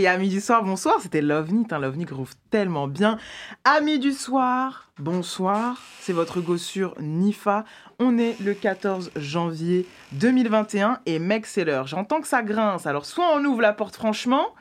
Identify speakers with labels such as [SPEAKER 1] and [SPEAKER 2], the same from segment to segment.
[SPEAKER 1] Hey, amis du soir, bonsoir. C'était Lovnit, hein, Lovnit groove tellement bien. Amis du soir, bonsoir. C'est votre gossure Nifa. On est le 14 janvier 2021 et mec, c'est l'heure. J'entends que ça grince. Alors, soit on ouvre la porte franchement,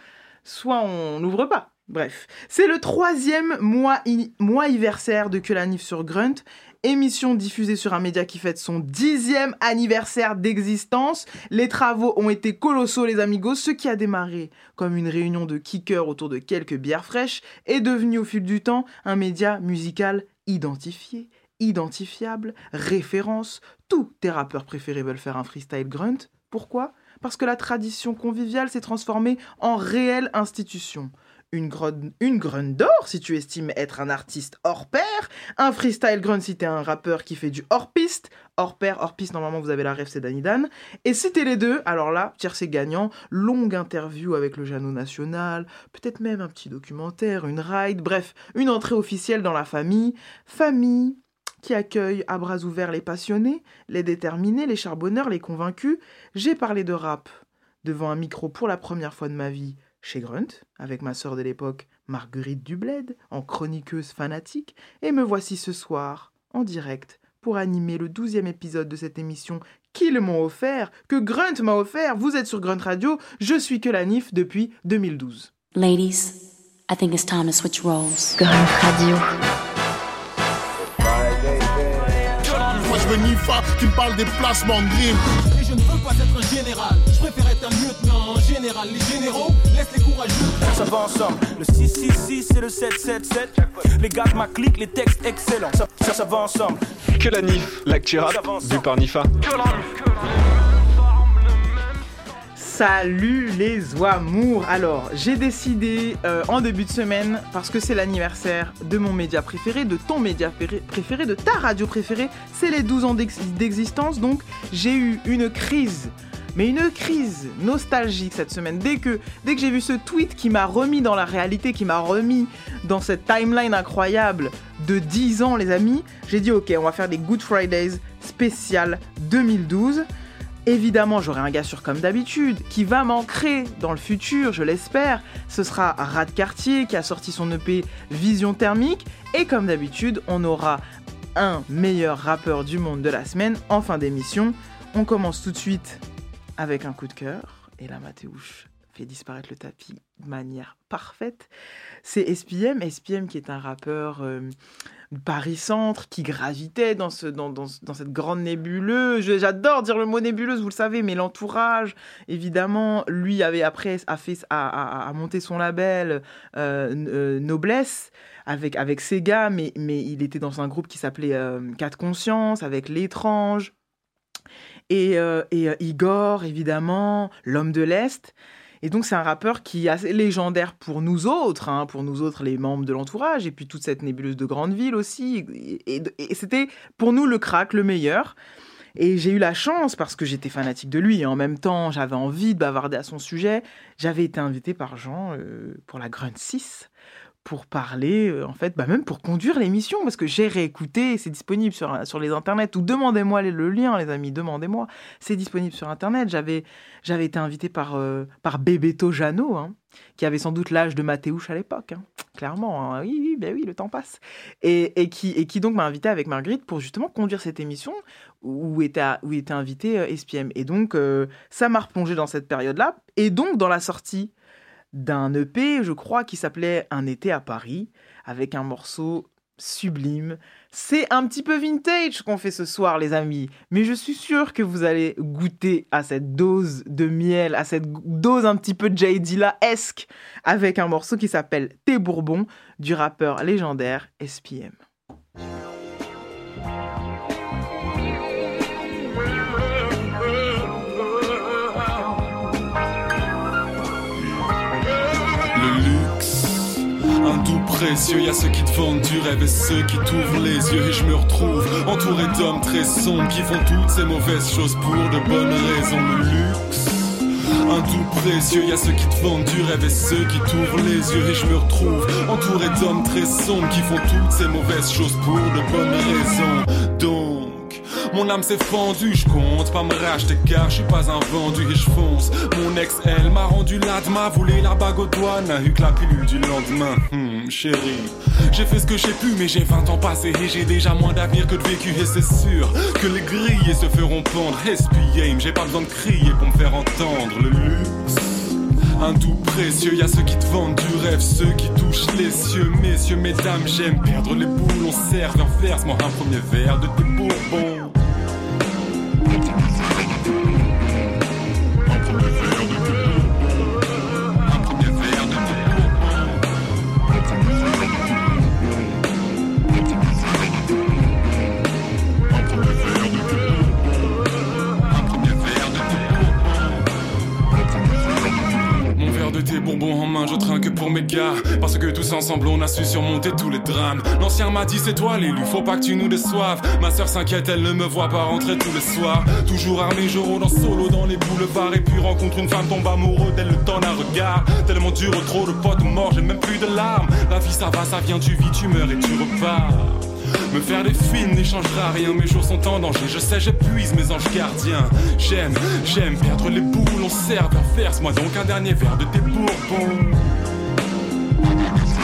[SPEAKER 1] soit on n'ouvre pas. Bref, c'est le troisième mois, mois anniversaire de Que la Nif sur Grunt émission diffusée sur un média qui fête son dixième anniversaire d'existence. Les travaux ont été colossaux, les amigos. Ce qui a démarré comme une réunion de kickers autour de quelques bières fraîches est devenu au fil du temps un média musical identifié, identifiable, référence. Tous tes rappeurs préférés veulent faire un freestyle grunt. Pourquoi? Parce que la tradition conviviale s'est transformée en réelle institution une, une d'or si tu estimes être un artiste hors pair, un freestyle grunt si t'es un rappeur qui fait du hors piste, hors pair, hors piste, normalement vous avez la rêve, c'est Danny Dan. Et si t'es les deux, alors là, c'est gagnant, longue interview avec le Jeannot National, peut-être même un petit documentaire, une ride, bref, une entrée officielle dans la famille, famille qui accueille à bras ouverts les passionnés, les déterminés, les charbonneurs, les convaincus. J'ai parlé de rap devant un micro pour la première fois de ma vie chez Grunt, avec ma sœur de l'époque, Marguerite Dubled, en chroniqueuse fanatique, et me voici ce soir, en direct, pour animer le douzième épisode de cette émission qu'ils m'ont offert, que Grunt m'a offert. Vous êtes sur Grunt Radio, je suis que la NIF depuis 2012.
[SPEAKER 2] Ladies, I think it's time to switch roles. Grunt Radio.
[SPEAKER 3] Moi je veux Nifa qui me parle des placements de Et je ne veux pas être un général, je préfère être un lieutenant général. Les généraux les courageux. Ça va ensemble. Le 666 et le 777. Les gars de ma clique, les textes excellents. Ça, ça, ça va ensemble.
[SPEAKER 4] Que la NIF, l'actu rap, du par Nifa.
[SPEAKER 1] Salut les oamours Alors, j'ai décidé euh, en début de semaine, parce que c'est l'anniversaire de mon média préféré, de ton média préféré, de ta radio préférée, c'est les 12 ans d'existence, donc j'ai eu une crise mais une crise nostalgique cette semaine. Dès que, j'ai vu ce tweet qui m'a remis dans la réalité, qui m'a remis dans cette timeline incroyable de 10 ans, les amis, j'ai dit ok, on va faire des Good Fridays spécial 2012. Évidemment, j'aurai un gars sûr comme d'habitude qui va m'ancrer dans le futur, je l'espère. Ce sera Rad Cartier qui a sorti son EP Vision Thermique. Et comme d'habitude, on aura un meilleur rappeur du monde de la semaine en fin d'émission. On commence tout de suite avec un coup de cœur. Et là, Mathéouche fait disparaître le tapis de manière parfaite. C'est SPM, SPM qui est un rappeur euh, Paris-Centre qui gravitait dans, ce, dans, cette grande nébuleuse. J'adore dire le mot nébuleuse, vous le savez, mais l'entourage, évidemment, lui avait après a, fait, a, a, monté son label euh, euh, Noblesse avec, avec Sega, mais, mais il était dans un groupe qui s'appelait Quatre Conscience, avec L'étrange et, euh, euh, Igor, évidemment, l'homme de l'Est. Et donc c'est un rappeur qui est assez légendaire pour nous autres, hein, pour nous autres les membres de l'entourage, et puis toute cette nébuleuse de grande ville aussi. Et, c'était pour nous le crack, le meilleur. Et j'ai eu la chance, parce que j'étais fanatique de lui, et en même temps j'avais envie de bavarder à son sujet, j'avais été invité par Jean euh, pour la Grunt 6 pour parler, euh, en fait, bah même pour conduire l'émission, parce que j'ai réécouté, c'est disponible sur, sur les internets, ou demandez-moi le lien, les amis, demandez-moi, c'est disponible sur internet. J'avais, été invité par, euh, par hein, qui avait sans doute l'âge de Mathéouche à l'époque, hein, clairement, hein. oui, oui, ben oui, le temps passe, et, et, qui, et qui donc m'a invité avec Marguerite pour justement conduire cette émission où était, où était invité euh, SPM. Et donc, ça m'a replongé dans cette période-là, et donc dans la sortie d'un EP, je crois, qui s'appelait Un été à Paris, avec un morceau sublime. C'est un petit peu vintage qu'on fait ce soir, les amis, mais je suis sûr que vous allez goûter à cette dose de miel, à cette dose un petit peu J. Dilla-esque, avec un morceau qui s'appelle Tes Bourbons du rappeur légendaire SPM.
[SPEAKER 5] Précieux. Y a ceux qui te vendent du rêve et ceux qui t'ouvrent les yeux. Et je me retrouve entouré d'hommes très sombres qui font toutes ces mauvaises choses pour de bonnes raisons. Le luxe. Un tout précieux, y a ceux qui te vendent du rêve et ceux qui t'ouvrent les yeux. Et je me retrouve entouré d'hommes très sombres qui font toutes ces mauvaises choses pour de bonnes raisons. Donc, Mon âme s'est fendue, je compte pas me racheter car je suis pas un vendu et je fonce. Mon ex, elle m'a rendu l'adma, voulé la bague aux doigts, n'a eu que la pilule du lendemain. Hmm, chérie, j'ai fait ce que j'ai pu, mais j'ai 20 ans passés et j'ai déjà moins d'avenir que de vécu. Et c'est sûr que les grilles se feront pendre. Espier, j'ai pas besoin de crier pour me faire entendre le luxe. Un tout précieux, y a ceux qui te vendent du rêve, ceux qui touchent les cieux. Messieurs, mesdames, j'aime perdre les boules, on sert, verse-moi un premier verre de tes bourbons. Parce que tous ensemble, on a su surmonter tous les drames. L'ancien m'a dit, c'est toi l'élu, faut pas que tu nous déçoives. Ma soeur s'inquiète, elle ne me voit pas rentrer tous les soirs. Toujours armé, je rôde en solo dans les boulevards. Et puis rencontre une femme, tombe amoureux d'elle, le temps d'un regard. Tellement dur, trop de potes morts, j'ai même plus de larmes. La vie, ça va, ça vient, tu vis, tu meurs et tu repars. Me faire des films n'échangera rien, mes jours sont en danger. Je sais, j'épuise mes anges gardiens. J'aime, j'aime perdre les boules, on sert, verse-moi donc un dernier verre de tes bourbons. Thank you.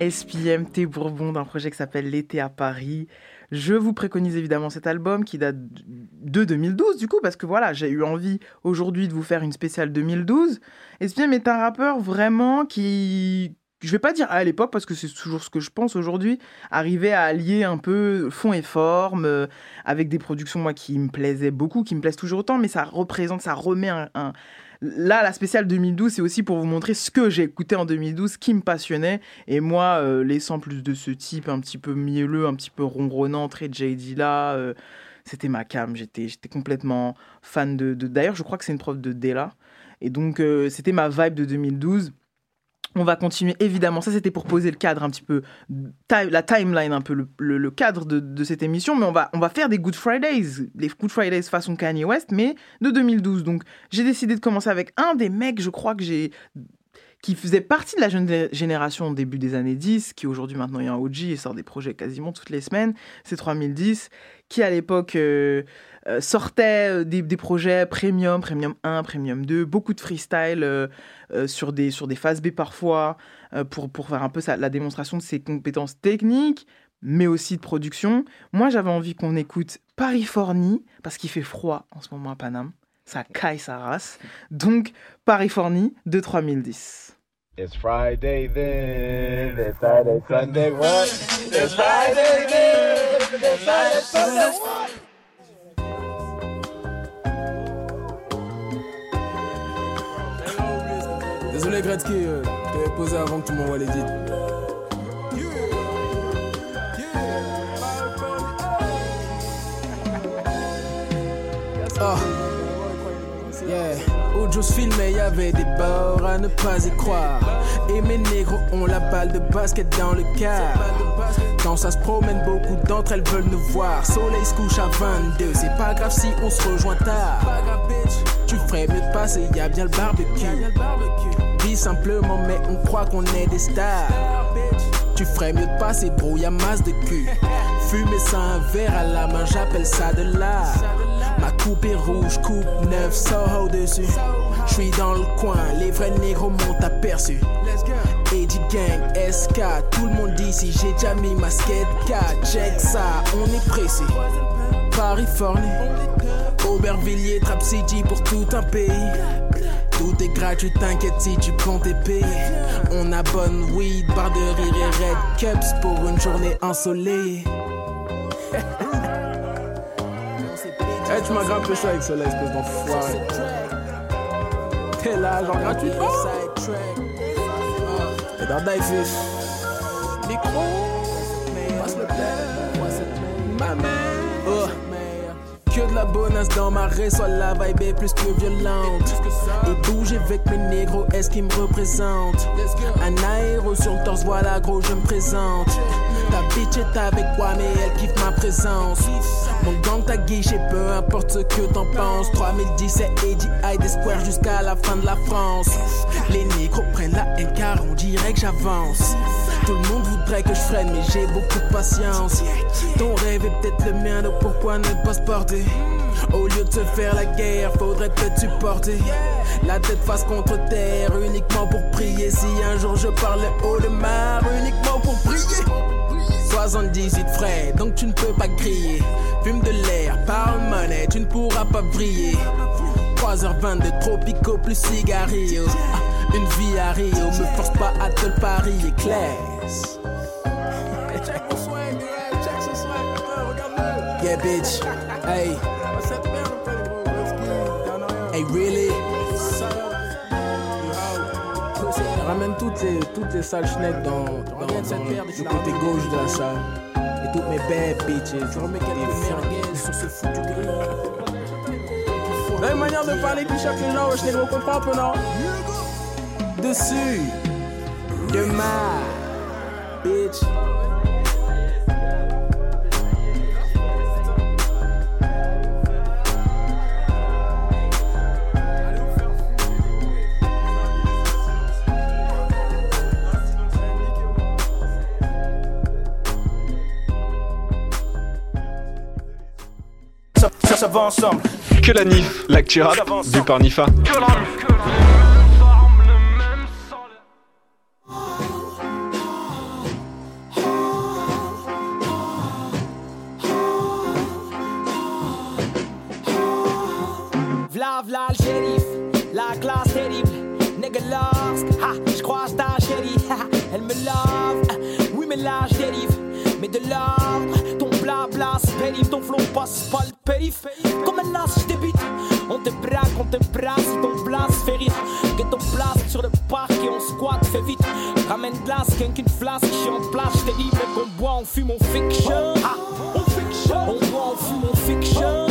[SPEAKER 1] SPMT Bourbon d'un projet qui s'appelle L'été à Paris. Je vous préconise évidemment cet album qui date de 2012 du coup parce que voilà j'ai eu envie aujourd'hui de vous faire une spéciale 2012. SPM est un rappeur vraiment qui je vais pas dire à l'époque parce que c'est toujours ce que je pense aujourd'hui, arriver à allier un peu fond et forme euh, avec des productions moi qui me plaisaient beaucoup, qui me plaisent toujours autant, mais ça représente, ça remet un Là, la spéciale 2012, c'est aussi pour vous montrer ce que j'ai écouté en 2012, qui me passionnait. Et moi, euh, les samples de ce type, un petit peu mielleux, un petit peu ronronnant, très JD là, euh, c'était ma cam. J'étais, j'étais complètement fan de. D'ailleurs, je crois que c'est une prof de Della. Et donc, euh, c'était ma vibe de 2012. On va continuer évidemment, ça c'était pour poser le cadre un petit peu, la timeline un peu, le, cadre de, cette émission, mais on va, on va faire des Good Fridays, les Good Fridays façon Kanye West, mais de 2012. Donc j'ai décidé de commencer avec un des mecs, je crois que j'ai qui faisait partie de la jeune génération au début des années 10, qui aujourd'hui maintenant est un OG et sort des projets quasiment toutes les semaines, c'est 3010, qui à l'époque euh, euh, sortait euh, des, projets premium, premium 1, premium 2, beaucoup de freestyle sur, des, sur des B parfois, pour, pour faire un peu la démonstration de ses compétences techniques, mais aussi de production. Moi j'avais envie qu'on écoute Parifornie, parce qu'il fait froid en ce moment à Paname ça caille sa race. Donc, Parifornie de 3010. It's Friday then, it's Friday, Sunday, what? It's Friday then, it's Friday, Sunday, what?
[SPEAKER 6] Désolé Gretzky, euh, t'avais posé avant que tu m'envoies les dits. Oh. Yeah. Où se filmait, y avait des bords à ne pas y croire. Et mes négros ont la balle de basket dans le car. Quand ça se promène, beaucoup d'entre elles veulent nous voir. Soleil se couche à 22, c'est pas grave si on se rejoint tard. Tu ferais mieux de passer, y a bien le barbecue. Dis simplement, mais on croit qu'on est des stars. Tu ferais mieux de passer, bro, y'a masse de cul. Fumer ça un verre à la main, j'appelle ça de l'art. Ma coupe est rouge, coupe neuf, Soho dessus. J'suis dans le coin, les vrais négros m'ont aperçu. Eddie Gang, SK, tout le monde dit si j'ai déjà mis ma skate 4. Check ça, on est pressé. Californie, Aubervilliers, Trap City pour tout un pays. Tout est gratuit, t'inquiète si tu comptes tes On a bonne weed, barre de rire et red cups pour une journée ensoleillée. Eh, tu m'as grimpé ça avec celle-là, espèce d'enfoiré. Là, genre gratuitement. dans Dive Micro, passe le ma mère. Oh. Que de la bonasse dans ma soit la vibe est plus que violente. Et bouger avec mes négros, est-ce qu'ils me représentent? Un aéro sur le torse, voilà gros, je me présente. Bitch est avec moi, mais elle kiffe ma présence. Mon gang t'a guiché, peu importe ce que t'en penses. 3010 et Eddie High des squares jusqu'à la fin de la France. Les négros prennent la haine car on dirait que j'avance. Tout le monde voudrait que je freine, mais j'ai beaucoup de patience. Ton rêve est peut-être le mien, donc pourquoi ne pas se porter? Au lieu de se faire la guerre, faudrait peut-être supporter. La tête face contre terre, uniquement pour prier. Si un jour je parle haut de mar, uniquement pour prier. 78 frais, donc tu ne peux pas crier. Fume de l'air, parle monnaie, tu ne pourras pas briller. 3h22, tropico plus cigarillo. Ah, une vie à Rio, me force pas à te le parier, classe. Yeah, bitch. Hey. Hey, really? Ramène toutes les, toutes les sales schnecks dans, dans, dans le côté gauche de la salle. Et toutes mes bad bitches. Tu remets quelques merguez sur ce foutu. Là, une manière de parler qui choque les gens, je négro, comprends peu, non? Dessus. De ma bitch.
[SPEAKER 3] Ça, va ensemble.
[SPEAKER 4] Que la NIF, l'actu rap du par Nifa.
[SPEAKER 7] V'là v'là le shérif, la classe terrible. Nigga lost, ha, j'crois ta chérie, ha, elle me love, oui mais là j'dérive, mais de l'ordre, ton blabla c'est pénible, ton flow passe pas le périph, comme un as j'débute, on te braque, on te brasse, ton rire, que ton place sur le parc et on squatte, fait vite, ramène glace, qu'un qu'une flasque, j'suis en place, j't'ai dit, mais qu'on boit, on fume, on fiction, ha, on fiction, on boit, on fume, on fiction,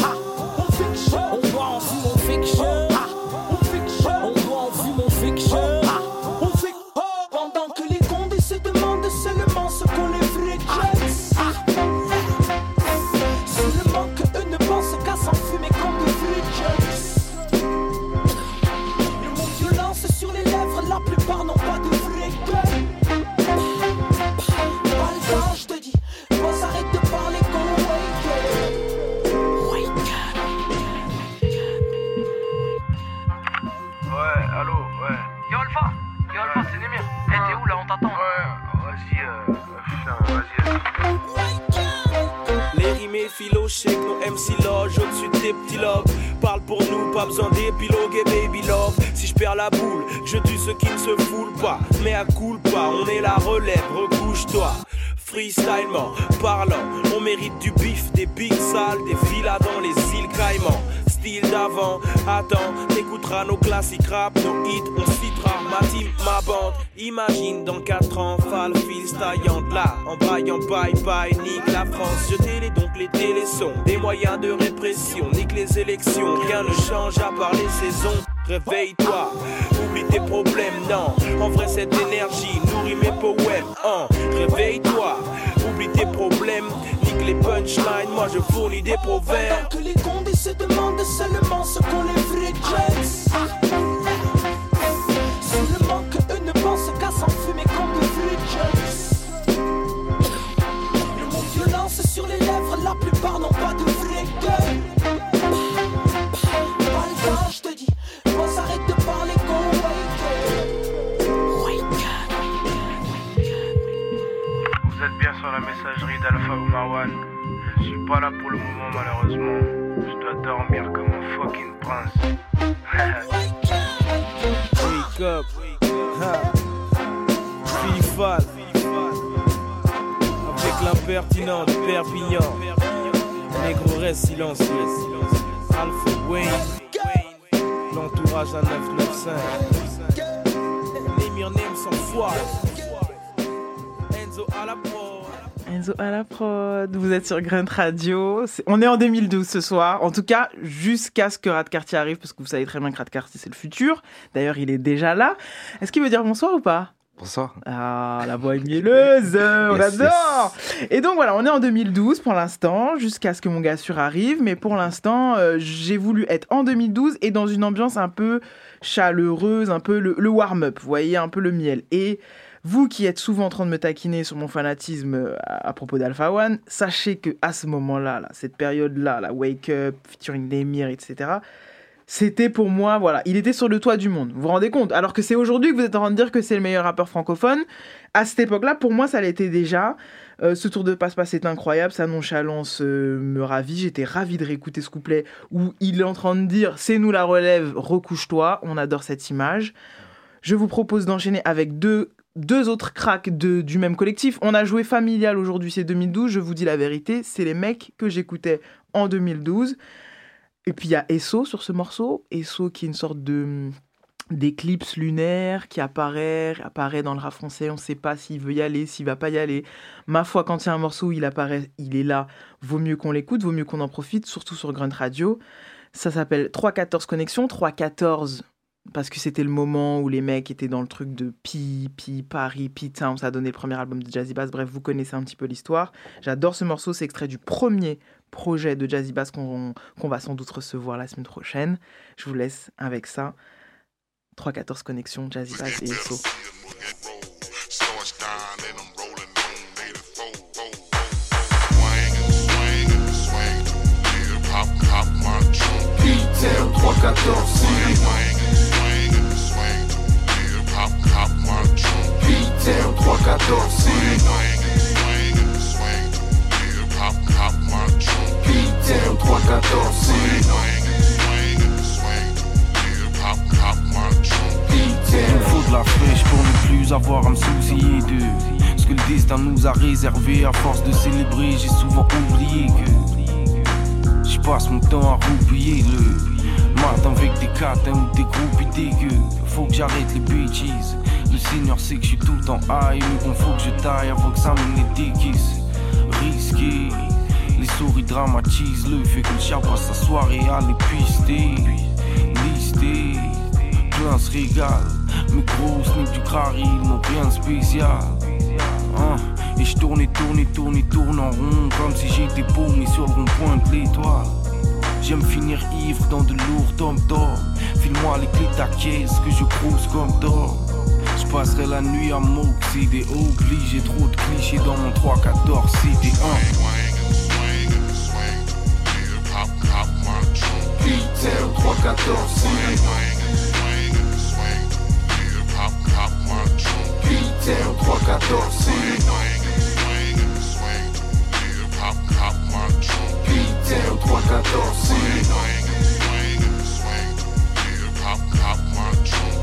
[SPEAKER 8] Freestylement, parlant, on mérite du bif, des big sales, des villas dans les îles Caïmans. Style d'avant, attends, t'écouteras nos classiques rap, nos hits, on citera ma team, ma bande. Imagine dans 4 ans, Fall taillant là, en braillant bye bye, nique la France. Je télé donc les télésons, des moyens de répression, nique les élections, rien ne change à part les saisons. Réveille-toi, oublie tes problèmes, non. En vrai, cette énergie nourrit mes poèmes, hein. Réveille-toi, oublie tes problèmes, nique les punchlines, moi je fournis des proverbes.
[SPEAKER 7] Pendant que les condés se demandent seulement ce qu'on les vrais jets. Seulement que eux ne pensent qu'à s'enfumer comme de vrais jets. Le mot violence sur les lèvres, la plupart n'ont pas de
[SPEAKER 9] Marwan. Je suis pas là pour le moment, malheureusement. Je dois dormir comme un fucking prince.
[SPEAKER 8] Wake up. Philippal, avec l'impertinent de Perpignan. Négro reste silencieux. Alpha Wayne, l'entourage à 995. Némir Nem sans foi. Enzo à la prod.
[SPEAKER 1] Enzo à la prod, vous êtes sur Grunt Radio. On est en 2012 ce soir, en tout cas jusqu'à ce que Rat Cartier arrive, parce que vous savez très bien que Rat Cartier c'est le futur. D'ailleurs, il est déjà là. Est-ce qu'il veut dire bonsoir ou pas?
[SPEAKER 10] Bonsoir.
[SPEAKER 1] Ah, la voix est mielleuse, on
[SPEAKER 10] Yes,
[SPEAKER 1] adore. Et donc voilà, on est en 2012 pour l'instant, jusqu'à ce que mon gars sûr arrive. Mais pour l'instant, euh, j'ai voulu être en 2012 et dans une ambiance un peu chaleureuse, un peu le, le warm-up, vous voyez, un peu le miel. Et vous qui êtes souvent en train de me taquiner sur mon fanatisme euh, à, propos d'Alpha One, sachez que à ce moment-là, là, cette période-là, la Wake Up, featuring Demir, etc., c'était pour moi, voilà, il était sur le toit du monde. Vous vous rendez compte? Alors que c'est aujourd'hui que vous êtes en train de dire que c'est le meilleur rappeur francophone. À cette époque-là, pour moi, ça l'était déjà. Euh, ce tour de passe-passe est incroyable, sa nonchalance euh, me ravit. J'étais ravi de réécouter ce couplet où il est en train de dire c'est nous la relève, recouche-toi. On adore cette image. Je vous propose d'enchaîner avec deux, deux autres cracks de, du même collectif. On a joué Familial aujourd'hui, c'est 2012. Je vous dis la vérité, c'est les mecs que j'écoutais en 2012. Et puis il y a Esso sur ce morceau. Esso qui est une sorte de d'éclipse lunaire qui apparaît, apparaît dans le rap français. On ne sait pas s'il veut y aller, s'il va pas y aller. Ma foi, quand il y a un morceau où il apparaît, il est là. Vaut mieux qu'on l'écoute, vaut mieux qu'on en profite, surtout sur Grunt Radio. Ça s'appelle 314 Connexion. 314 parce que c'était le moment où les mecs étaient dans le truc de Pi, Pi, Paris, Pi Town. Ça a donné le premier album de Jazzy Bass. Bref, vous connaissez un petit peu l'histoire. J'adore ce morceau. C'est extrait du premier projet de Jazzy Bass qu'on va sans doute recevoir la semaine prochaine. Je vous laisse avec ça. 314 Connexion, Jazzy Bass et SO.
[SPEAKER 11] P-Town 314 P-Town 314 P-Town 314
[SPEAKER 12] Il nous faut de la fraîche pour ne plus avoir à me soucier de ce que le destin nous a réservé. À force de célébrer, j'ai souvent oublié que je passe mon temps à roupiller le matin avec des catins ou des groupes dégueux. Faut que j'arrête les bêtises. Le Seigneur sait que je tout le temps high, mais bon, faut que je taille avant que ça me déguise. Risqué, les souris dramatisent le que le chat passe sa soirée à les pister. Listé, plein se régale. Mes gros sneaks du crari, n'ont rien de spécial. Hein, Et je tourne et tourne et tourne et tourne en rond Comme si j'étais paumé sur le rond-point de l'étoile J'aime finir ivre dans de lourds tomes d'or File-moi les clés de ta caisse que je crouse comme d'or Je passerai la nuit à m'oxyder Obligé trop de clichés dans mon 314 CD1
[SPEAKER 11] P-Town 314 P-Town 314 P-Town 314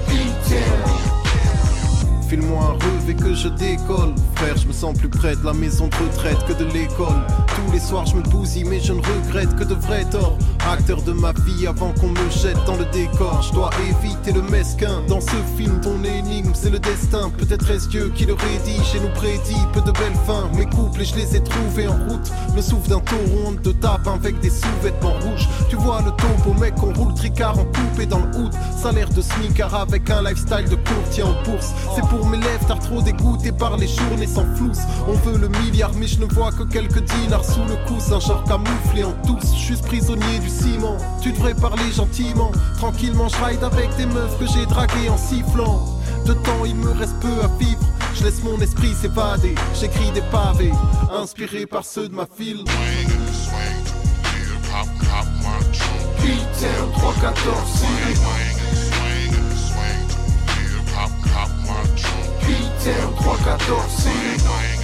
[SPEAKER 11] P-Town
[SPEAKER 13] File-moi un relevé que je décolle. Frère, je me sens plus près de la maison de retraite que de l'école. Tous les soirs, je me bousille, mais je ne regrette que de vrais torts. Acteur de ma vie avant qu'on me jette dans le décor. Je dois éviter le mesquin. Dans ce film, ton énigme, c'est le destin. Peut-être est-ce Dieu qui le rédige et nous prédit peu de belles fins. Mes couples, je les ai trouvés en route. Le souffle d'un on te tape avec des sous-vêtements rouges. Tu vois le topo, mec, on roule tricard en coupe et dans le hood. Salaire de sneaker avec un lifestyle de courtier en bourse. C'est pour mes lèvres, t'as trop dégoûté par les journées sans flousse. On veut le milliard, mais je ne vois que quelques dinars sous le coussin, genre camouflé en tous. Je suis prisonnier du Tu devrais parler gentiment. Tranquillement, je ride avec des meufs que j'ai draguées en sifflant. De temps, il me reste peu à vivre. Je laisse mon esprit s'évader. J'écris des pavés, inspirés par ceux de ma file.
[SPEAKER 11] P-Town 314 P-Town 314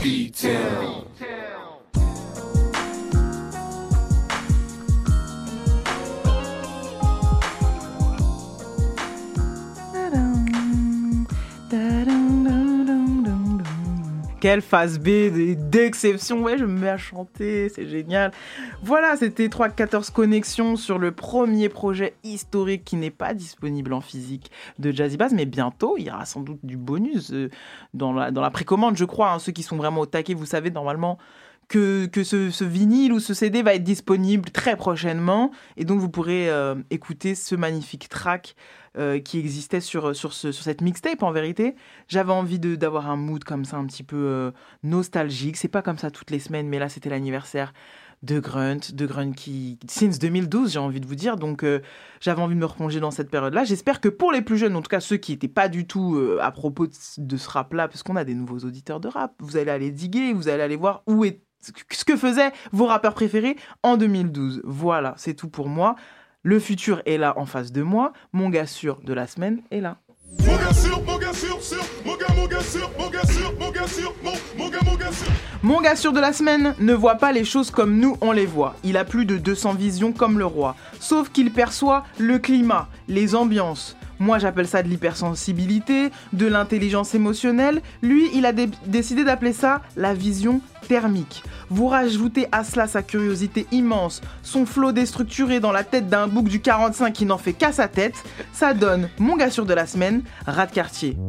[SPEAKER 11] P-Town
[SPEAKER 1] Quelle phase B d'exception. Ouais, je me mets à chanter, c'est génial. Voilà, c'était 3-14 connexions sur le premier projet historique qui n'est pas disponible en physique de Jazzy Bass, mais bientôt, il y aura sans doute du bonus euh, dans la, dans la précommande, je crois. hein. Ceux qui sont vraiment au taquet, vous savez, normalement, que, ce vinyle ou ce CD va être disponible très prochainement. Et donc, vous pourrez euh, écouter ce magnifique track euh, qui existait sur, sur, ce- sur cette mixtape, en vérité. J'avais envie de- d'avoir un mood comme ça, un petit peu euh, nostalgique. C'est pas comme ça toutes les semaines, mais là, c'était l'anniversaire de Grunt, de Grunt qui, since 2012, j'ai envie de vous dire. Donc, euh, j'avais envie de me replonger dans cette période-là. J'espère que pour les plus jeunes, en tout cas ceux qui n'étaient pas du tout à propos de, de ce rap-là, parce qu'on a des nouveaux auditeurs de rap, vous allez aller diguer, vous allez aller voir où est ce que faisaient vos rappeurs préférés en 2012. Voilà, c'est tout pour moi. Le futur est là en face de moi. Mon gars sûr de la semaine est là.
[SPEAKER 3] Mon gars sûr, mon gars sûr, sûr, mon gars, mon gars sûr, mon gars sûr, mon gars sûr, mon, mon gars, mon gars sûr.
[SPEAKER 1] Mon gars sûr de la semaine ne voit pas les choses comme nous on les voit. Il a plus de 200 visions comme le roi. Sauf qu'il perçoit le climat, les ambiances. Moi j'appelle ça de l'hypersensibilité, de l'intelligence émotionnelle. Lui, il a dé- décidé d'appeler ça la vision thermique. Vous rajoutez à cela sa curiosité immense, son flot déstructuré dans la tête d'un bouc du 45 qui n'en fait qu'à sa tête, ça donne mon gars sûr de la semaine, rat de quartier.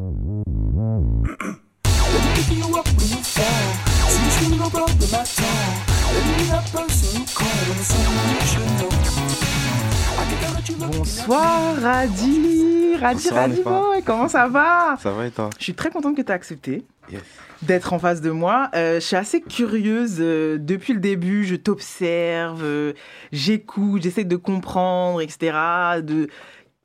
[SPEAKER 1] Bonsoir Radi, Radi,
[SPEAKER 10] Bonsoir,
[SPEAKER 1] Radi
[SPEAKER 10] Nefa.
[SPEAKER 1] boy, comment ça va?
[SPEAKER 10] Ça va et toi?
[SPEAKER 1] Je suis très contente que tu aies accepté
[SPEAKER 10] Yes.
[SPEAKER 1] d'être en face de moi. Euh, je suis assez curieuse euh, depuis le début, je t'observe, euh, j'écoute, j'essaie de comprendre, etc. De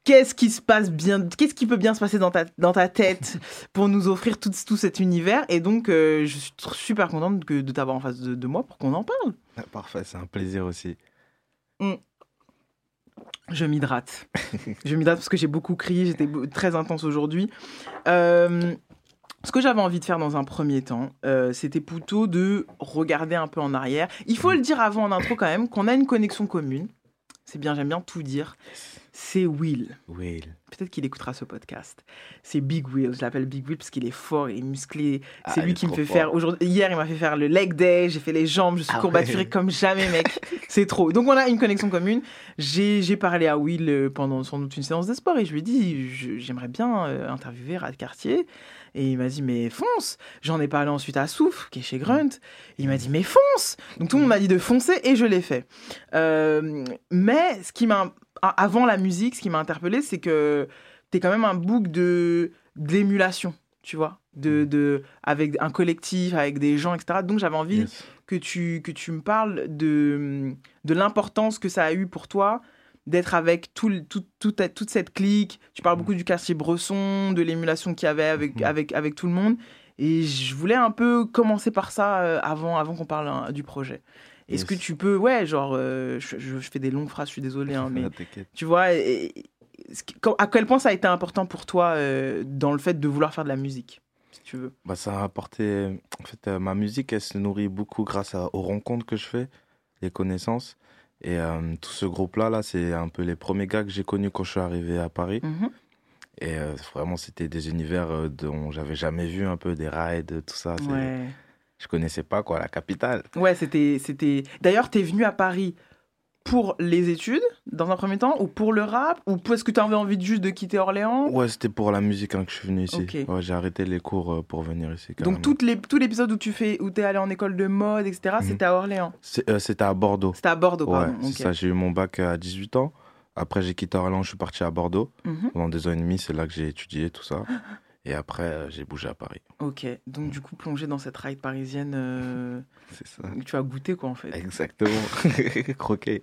[SPEAKER 1] qu'est-ce qui se passe bien, qu'est-ce qui peut bien se passer dans ta, dans ta tête pour nous offrir tout, tout cet univers. Et donc, euh, je suis super contente que- de t'avoir en face de, de moi pour qu'on en parle.
[SPEAKER 10] Ah, Parfait, c'est un plaisir aussi.
[SPEAKER 1] Je m'hydrate. je m'hydrate parce que j'ai beaucoup crié, j'étais très intense aujourd'hui. Euh, ce que j'avais envie de faire dans un premier temps, euh, c'était plutôt de regarder un peu en arrière. Il faut le dire avant en intro quand même qu'on a une connexion commune. C'est bien, j'aime bien tout dire. C'est Will.
[SPEAKER 10] Will.
[SPEAKER 1] Peut-être qu'il écoutera ce podcast. C'est Big Will. Je l'appelle Big Will parce qu'il est fort et musclé.
[SPEAKER 10] Ah,
[SPEAKER 1] C'est
[SPEAKER 10] il
[SPEAKER 1] lui
[SPEAKER 10] est
[SPEAKER 1] qui me fait
[SPEAKER 10] fort.
[SPEAKER 1] faire. Aujourd'hui, hier, il m'a fait faire le leg day. J'ai fait les jambes. Je suis
[SPEAKER 10] Ah
[SPEAKER 1] courbaturée
[SPEAKER 10] ouais.
[SPEAKER 1] comme jamais, mec. C'est trop. Donc, on a une connexion commune. J'ai parlé à Will euh, pendant sans doute une séance de sport et je lui ai dit j'aimerais bien euh, interviewer Rad Cartier. Et il m'a dit mais fonce. J'en ai parlé ensuite à Souf, qui est chez Grunt. Il m'a dit mais fonce. Donc tout le monde m'a dit de foncer et je l'ai fait. Euh, mais ce qui m'a avant la musique, ce qui m'a interpellé, c'est que t'es quand même un book de l'émulation, tu vois, de, de avec un collectif, avec des gens, etc. Donc j'avais envie
[SPEAKER 10] Yes.
[SPEAKER 1] que tu que tu me parles de de l'importance que ça a eu pour toi d'être avec tout, tout- tout- toute cette clique. Tu parles beaucoup du quartier Bresson, de l'émulation qu'il y avait avec,
[SPEAKER 10] Mhm.
[SPEAKER 1] avec, avec tout le monde. Et je voulais un peu commencer par ça euh, avant, avant qu'on parle hein, du projet. Est-ce
[SPEAKER 10] Yes.
[SPEAKER 1] que tu peux, ouais, genre, euh, je, je- fais des longues phrases, je suis désolé, hein, mais tu vois, et- à quel point ça a été important pour toi euh, dans le fait de vouloir faire de la musique, si tu veux?
[SPEAKER 10] Bah, ça a apporté. En fait, euh, ma musique, elle se nourrit beaucoup grâce à- aux rencontres que je fais, les connaissances. Et euh, tout ce groupe-là, là, c'est un peu les premiers gars que j'ai connus quand je suis arrivé à Paris.
[SPEAKER 1] Mhm.
[SPEAKER 10] Et vraiment, c'était des univers dont j'avais jamais vu un peu, des rides, tout ça.
[SPEAKER 1] Ouais.
[SPEAKER 10] Je connaissais pas, quoi, la capitale.
[SPEAKER 1] Ouais, c'était. D'ailleurs, t'es venu à Paris pour les études, dans un premier temps, ou pour le rap, ou parce que t'avais envie de juste de quitter Orléans?
[SPEAKER 10] Ouais, c'était pour la musique hein, que je suis venu ici.
[SPEAKER 1] Ok.
[SPEAKER 10] Ouais, j'ai arrêté les cours euh, pour venir ici.
[SPEAKER 1] Donc, toutes les, tout l'épisode où tu fais, où t'es allé en école de mode, etc.,
[SPEAKER 10] Mhm.
[SPEAKER 1] c'était à Orléans?
[SPEAKER 10] Euh, C'était à Bordeaux.
[SPEAKER 1] C'était à Bordeaux,
[SPEAKER 10] Ouais,
[SPEAKER 1] pardon.
[SPEAKER 10] c'est
[SPEAKER 1] ok.
[SPEAKER 10] ça. J'ai eu mon bac à 18 ans. Après, j'ai quitté Orléans, je suis parti à Bordeaux.
[SPEAKER 1] Mhm.
[SPEAKER 10] Pendant deux ans et demi, c'est là que j'ai étudié tout ça. Et après, euh, j'ai bougé à Paris.
[SPEAKER 1] Ok, donc du coup, plongé dans cette ride parisienne, euh,
[SPEAKER 10] C'est ça.
[SPEAKER 1] tu as goûté, quoi, en fait.
[SPEAKER 10] Exactement. Croqué.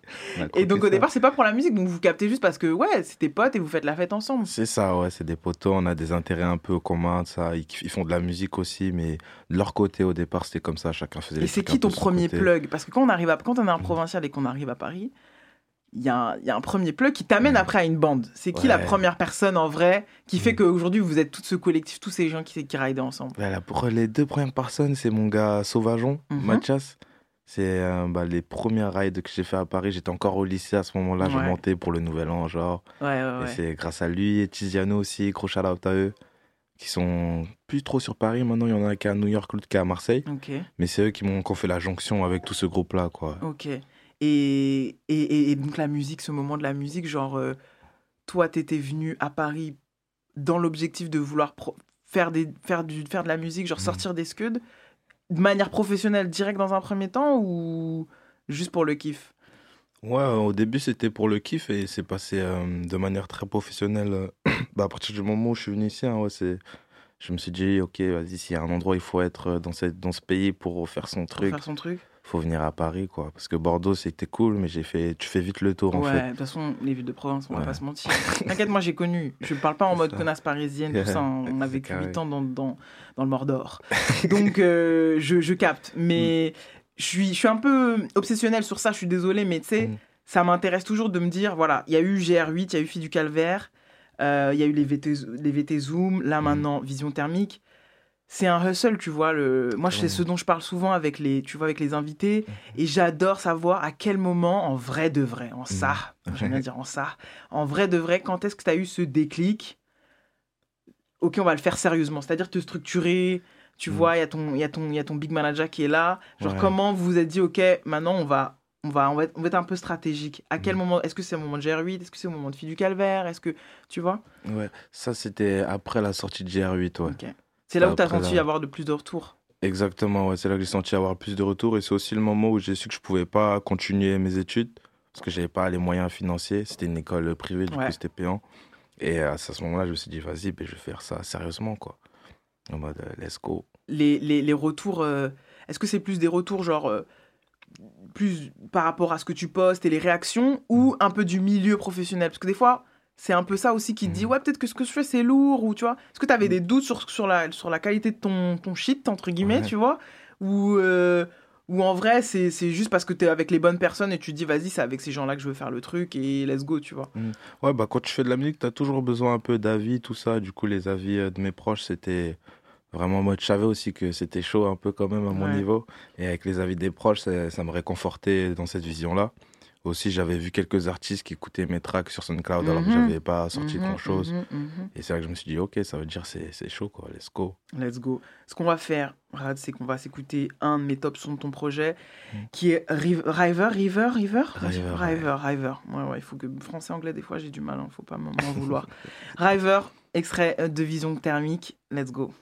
[SPEAKER 1] Et donc, au
[SPEAKER 10] ça.
[SPEAKER 1] départ, c'est pas pour la musique, donc vous captez juste parce que, ouais, c'est tes potes et vous faites la fête ensemble.
[SPEAKER 10] C'est ça, ouais, c'est des potos, on a des intérêts un peu communs, ça. Ils, ils font de la musique aussi, mais de leur côté, au départ, c'était comme ça, chacun faisait
[SPEAKER 1] Et c'est qui ton premier plug? Parce que quand on arrive à, quand on est un provincial et qu'on arrive à Paris, il y, a un- il y a un premier plug qui t'amène après à une bande. C'est qui la première personne en vrai qui fait qu'aujourd'hui vous êtes tout ce collectif, tous ces gens qui, qui ensemble?
[SPEAKER 10] Pour les deux premières personnes, c'est mon gars Sauvageon,
[SPEAKER 1] Mhm.
[SPEAKER 10] Mathias. C'est euh, bah, les premières rides que j'ai fait à Paris. J'étais encore au lycée à ce moment-là. Je montais pour le Nouvel An, genre.
[SPEAKER 1] Ouais, ouais,
[SPEAKER 10] Et c'est grâce à lui et Tiziano aussi, gros shout out à eux, qui sont plus trop sur Paris. Maintenant, il y en a qui à New York, l'autre qui est à Marseille. Mais c'est eux qui m'ont fait la jonction avec tout ce groupe-là, quoi.
[SPEAKER 1] Ok. Et, et, et- donc la musique, ce moment de la musique, genre, euh, toi, t'étais venu à Paris dans l'objectif de vouloir faire, des, faire, du, faire de la musique, genre sortir des scuds, de manière professionnelle, direct dans un premier temps, ou juste pour le kiff?
[SPEAKER 10] Ouais, au début, c'était pour le kiff et c'est passé euh, de manière très professionnelle. euh, bah, à partir du moment où je suis venu ici, hein, ouais, c'est... je me suis dit, ok, vas-y, s'il y a un endroit il faut être euh, dans, cette, dans ce pays pour faire son
[SPEAKER 1] Pour
[SPEAKER 10] truc,
[SPEAKER 1] faire son truc
[SPEAKER 10] faut venir à Paris, quoi. Parce que Bordeaux, c'était cool, mais j'ai fait... tu fais vite le tour, en
[SPEAKER 1] Ouais,
[SPEAKER 10] fait.
[SPEAKER 1] de toute façon, les villes de province, on va
[SPEAKER 10] Ouais.
[SPEAKER 1] pas se mentir. T'inquiète, moi j'ai connu. Je parle pas en mode connasse parisienne, tout ça. On a vécu
[SPEAKER 10] carré.
[SPEAKER 1] 8 ans dans, dans, dans le Mordor. Donc euh, je, je capte. Mais je suis, je suis un peu obsessionnel sur ça, je suis désolé, mais tu sais,
[SPEAKER 10] Mm.
[SPEAKER 1] ça m'intéresse toujours de me dire voilà, il y a eu GR8, il y a eu Fille du Calvaire, euh, il y a eu les VT, les VT Zoom, là maintenant Vision Thermique. C'est un hustle, tu vois. Le... Moi, c'est ce dont je parle souvent avec les, tu vois, avec les invités. Et j'adore savoir à quel moment, en vrai de vrai, en ça, j'aime bien dire en ça, en vrai de vrai, quand est-ce que tu as eu ce déclic? Ok, on va le faire sérieusement. C'est-à-dire te structurer. Tu vois, il y, a ton- y, a ton- il y a ton big manager qui est là. Genre,
[SPEAKER 10] Ouais.
[SPEAKER 1] comment vous vous êtes dit, ok, maintenant on va, on va, on va, être, on va être un peu stratégique. À quel moment Est-ce que c'est au moment de GR8 Est-ce que c'est au moment de Fille du Calvaire? Est-ce que. Tu vois?
[SPEAKER 10] Ouais, ça, c'était après la sortie de GR8, ouais.
[SPEAKER 1] Ok. C'est là où tu as senti avoir de plus de retours.
[SPEAKER 10] Exactement, ouais, c'est là que j'ai senti avoir plus de retours et c'est aussi le moment où j'ai su que je pouvais pas continuer mes études parce que j'avais pas les moyens financiers. C'était une école privée, du
[SPEAKER 1] Ouais.
[SPEAKER 10] coup c'était payant. Et à ce moment-là, je me suis dit, vas-y, ben, je vais faire ça sérieusement, quoi. En mode, euh, let's go.
[SPEAKER 1] les, les, les retours, euh, est-ce que c'est plus des retours genre euh, plus par rapport à ce que tu postes et les réactions ou un peu du milieu professionnel? Parce que des fois, c'est un peu ça aussi qui te dit ouais, peut-être que ce que je fais c'est lourd ou tu vois. Est-ce que tu avais des doutes sur, sur, la, sur la qualité de ton, ton shit, entre guillemets,
[SPEAKER 10] Ouais.
[SPEAKER 1] tu vois? Ou. euh, ou en vrai, c'est c'est juste parce que tu es avec les bonnes personnes et tu te dis, vas-y, c'est avec ces gens-là que je veux faire le truc et let's go, tu vois.
[SPEAKER 10] Mm. Ouais, bah quand tu fais de la musique, tu as toujours besoin un peu d'avis, tout ça. Du coup, les avis euh, de mes proches, c'était vraiment en mode. Je savais aussi que c'était chaud un peu quand même à mon
[SPEAKER 1] Ouais.
[SPEAKER 10] niveau. Et avec les avis des proches, ça, ça me réconfortait dans cette vision-là. Aussi, j'avais vu quelques artistes qui écoutaient mes tracks sur SoundCloud alors que
[SPEAKER 1] Mhm.
[SPEAKER 10] j'avais pas sorti
[SPEAKER 1] Mhm,
[SPEAKER 10] grand-chose.
[SPEAKER 1] mhm, mhm.
[SPEAKER 10] Et c'est là que je me suis dit, ok, ça veut dire c'est c'est chaud, quoi. Let's go.
[SPEAKER 1] Let's go. Ce qu'on va faire, Rad, c'est qu'on va s'écouter un de mes top sons de ton projet, qui est Riv- River, River, River?
[SPEAKER 10] River,
[SPEAKER 1] River, River. Ouais, ouais, il faut que français, anglais, des fois, j'ai du mal, hein, faut pas m'en m'en vouloir. River, extrait euh, de Vision Thermique. Let's go.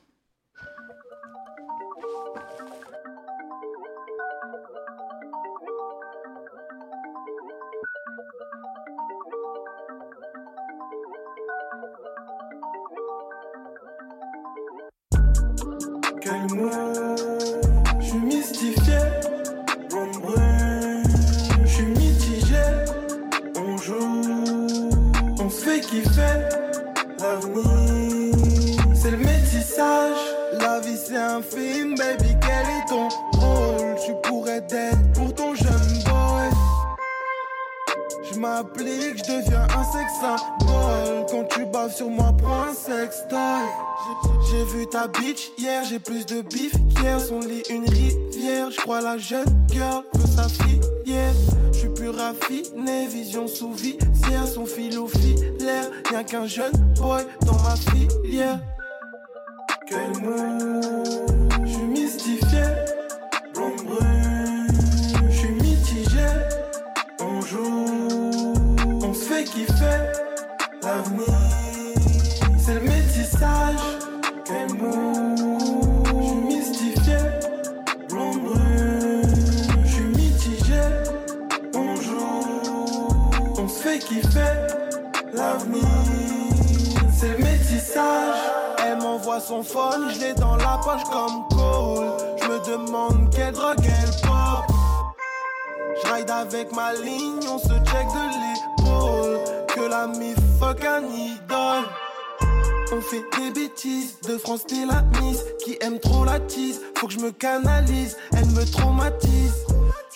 [SPEAKER 14] On fait des bêtises, de France t'es la miss Qui aime trop la tease, faut que je me canalise. Elle me traumatise.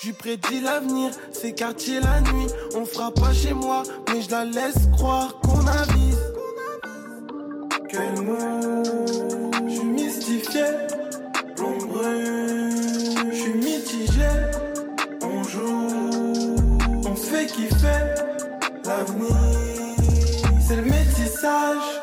[SPEAKER 14] Je prédis l'avenir, c'est quartier la nuit. On fera pas chez moi, mais je la laisse croire qu'on avise. Quel mot? Je suis mystifié. L'ombre. Je suis mitigé. On joue, on fait. L'avenir, c'est le métissage.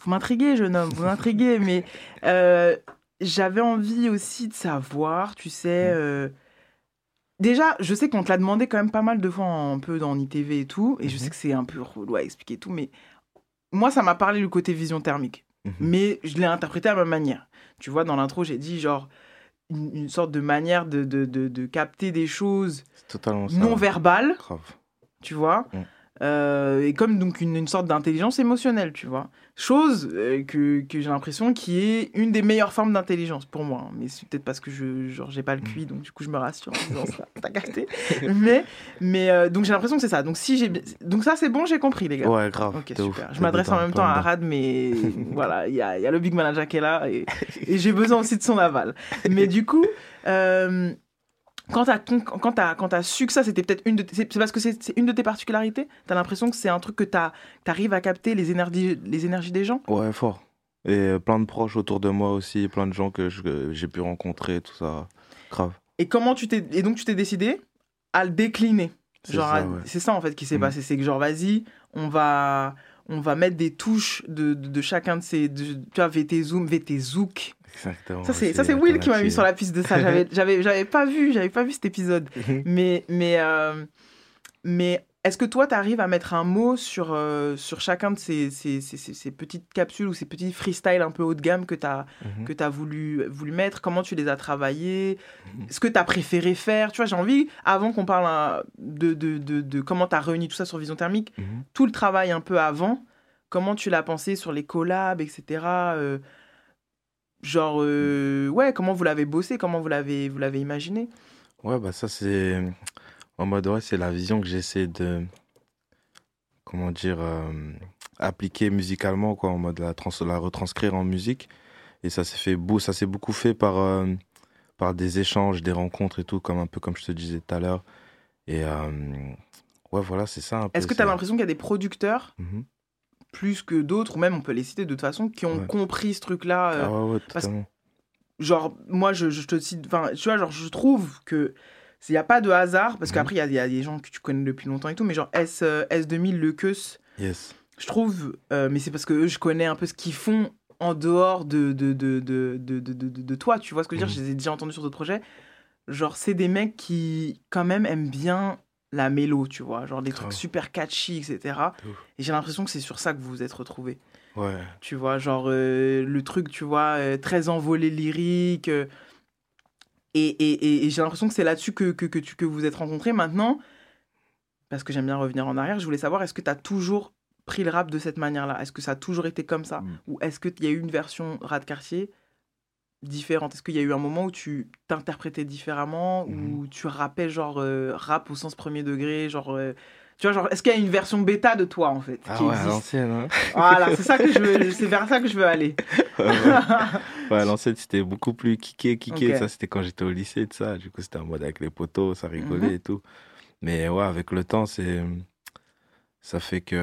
[SPEAKER 1] vous m'intriguez, jeune homme, vous m'intriguez. mais euh, j'avais envie aussi de savoir, tu sais. euh, déjà, je sais qu'on te l'a demandé quand même pas mal de fois un peu dans ITV et tout, et je sais que c'est un peu relou à expliquer tout, mais moi, ça m'a parlé le côté vision thermique. Mais je l'ai interprété à ma manière. Tu vois, dans l'intro, j'ai dit genre une, une sorte de manière de, de, de, de capter des choses non verbales,
[SPEAKER 10] Grave.
[SPEAKER 1] tu vois?
[SPEAKER 10] Mm.
[SPEAKER 1] Euh, et comme donc une, une sorte d'intelligence émotionnelle, tu vois. Chose euh, que, que j'ai l'impression qui est une des meilleures formes d'intelligence pour moi. hein. Mais c'est peut-être parce que je genre j'ai pas le QI, donc du coup je me rassure en disant ça. T'as capté? Mais, mais euh, donc j'ai l'impression que c'est ça. Donc si j'ai donc ça c'est bon, j'ai compris les gars.
[SPEAKER 10] Ouais, grave.
[SPEAKER 1] Ok,
[SPEAKER 10] ouf.
[SPEAKER 1] super. Je m'adresse en même temps à. Arad, mais voilà, il y a, y a le big manager qui est là et, et j'ai besoin aussi de son aval. Mais du coup, euh, quand t'as quand t'as quand t'as su que ça c'était peut-être une de c'est parce que c'est une de tes particularités? T'as l'impression que c'est un truc que t'as t'arrives à capter les énergies les énergies des gens?
[SPEAKER 10] Ouais, fort. Et euh, plein de proches autour de moi aussi, plein de gens que j'ai pu rencontrer, tout ça. Grave.
[SPEAKER 1] Et comment tu t'es et donc tu t'es décidé à le décliner?
[SPEAKER 10] C'est
[SPEAKER 1] Genre
[SPEAKER 10] ça,
[SPEAKER 1] à-
[SPEAKER 10] ouais.
[SPEAKER 1] c'est ça en fait qui s'est
[SPEAKER 10] Mhm.
[SPEAKER 1] passé, c'est que genre vas-y, on va on va mettre des touches de, de, de chacun de ces de- tu vois VT Zoom, VT Zouk.
[SPEAKER 10] Exactement.
[SPEAKER 1] Ça c'est Will qui m'a mis sur la piste de ça. J'avais pas vu, j'avais pas vu cet épisode. mais mais euh, mais est-ce que toi tu arrives à mettre un mot sur euh, sur chacun de ces, ces, ces, petites capsules ou ces petits freestyles un peu haut de gamme que tu as
[SPEAKER 10] Mhm.
[SPEAKER 1] que as voulu voulu mettre, comment tu les as travaillés? Ce que tu as préféré faire, tu vois, j'ai envie avant qu'on parle hein, de, de, de, de comment tu as réuni tout ça sur Vision Thermique,
[SPEAKER 10] Mhm.
[SPEAKER 1] tout le travail un peu avant, comment tu l'as pensé sur les collabs, etc. euh, genre, euh, ouais, comment vous l'avez bossé, comment vous l'avez, vous l'avez imaginé?
[SPEAKER 10] Ouais, bah ça c'est. En mode, ouais, c'est la vision que j'essaie de. Comment dire. euh, appliquer musicalement, quoi, en mode la, trans- la retranscrire en musique. Et ça s'est fait beau, ça s'est beaucoup fait par, euh, par des échanges, des rencontres et tout, comme un peu comme je te disais tout à l'heure. Et ouais, voilà, c'est ça.
[SPEAKER 1] Est-ce que tu as l'impression qu'il y a des producteurs,
[SPEAKER 10] Mhm.
[SPEAKER 1] Plus que d'autres, ou même on peut les citer de toute façon, qui ont
[SPEAKER 10] Ouais.
[SPEAKER 1] compris ce truc-là euh,
[SPEAKER 10] Ah ouais, ouais,
[SPEAKER 1] parce- genre moi je, je te cite enfin tu vois genre je trouve que il n'y a pas de hasard parce qu'après il y a- il y, a des gens que tu connais depuis longtemps et tout mais genre S euh, S2000 le
[SPEAKER 10] Yes.
[SPEAKER 1] je trouve euh, mais c'est parce que eux je connais un peu ce qu'ils font en dehors de de, de, de, de, de, de- de toi tu vois ce que je veux dire
[SPEAKER 10] Mhm.
[SPEAKER 1] je les ai déjà entendus sur d'autres projets genre c'est des mecs qui quand même aiment bien la mélo tu vois genre des trucs super catchy etc
[SPEAKER 10] De
[SPEAKER 1] et j'ai l'impression que c'est sur ça que vous vous êtes retrouvés
[SPEAKER 10] Ouais.
[SPEAKER 1] tu vois, genre euh, le truc, tu vois, euh, très envolé lyrique. euh, et et, et, et j'ai l'impression que c'est là-dessus que, que, que, tu, que vous êtes rencontrés maintenant. Parce que j'aime bien revenir en arrière, je voulais savoir, est-ce que tu as toujours pris le rap de cette manière-là? Est-ce que ça a toujours été comme ça?
[SPEAKER 10] Mm.
[SPEAKER 1] Ou est-ce qu'il y a eu une version rap quartier différente Est-ce qu'il y a eu un moment où tu t'interprétais différemment Ou tu rappais genre euh, rap au sens premier degré genre, euh, Tu vois, genre, est-ce qu'il y a une version bêta de toi en fait
[SPEAKER 10] Ah
[SPEAKER 1] qui
[SPEAKER 10] ouais, à
[SPEAKER 1] existe
[SPEAKER 10] l'ancienne, hein.
[SPEAKER 1] Voilà, c'est ça que je veux, c'est vers ça que je veux aller.
[SPEAKER 10] Ouais, ouais. Ouais, à l'ancienne, c'était beaucoup plus kické, kické. Ça, c'était quand j'étais au lycée, tout ça. Du coup, c'était en mode avec les potos, ça rigolait
[SPEAKER 1] Mhm.
[SPEAKER 10] et tout. Mais ouais, avec le temps, c'est. Ça fait que.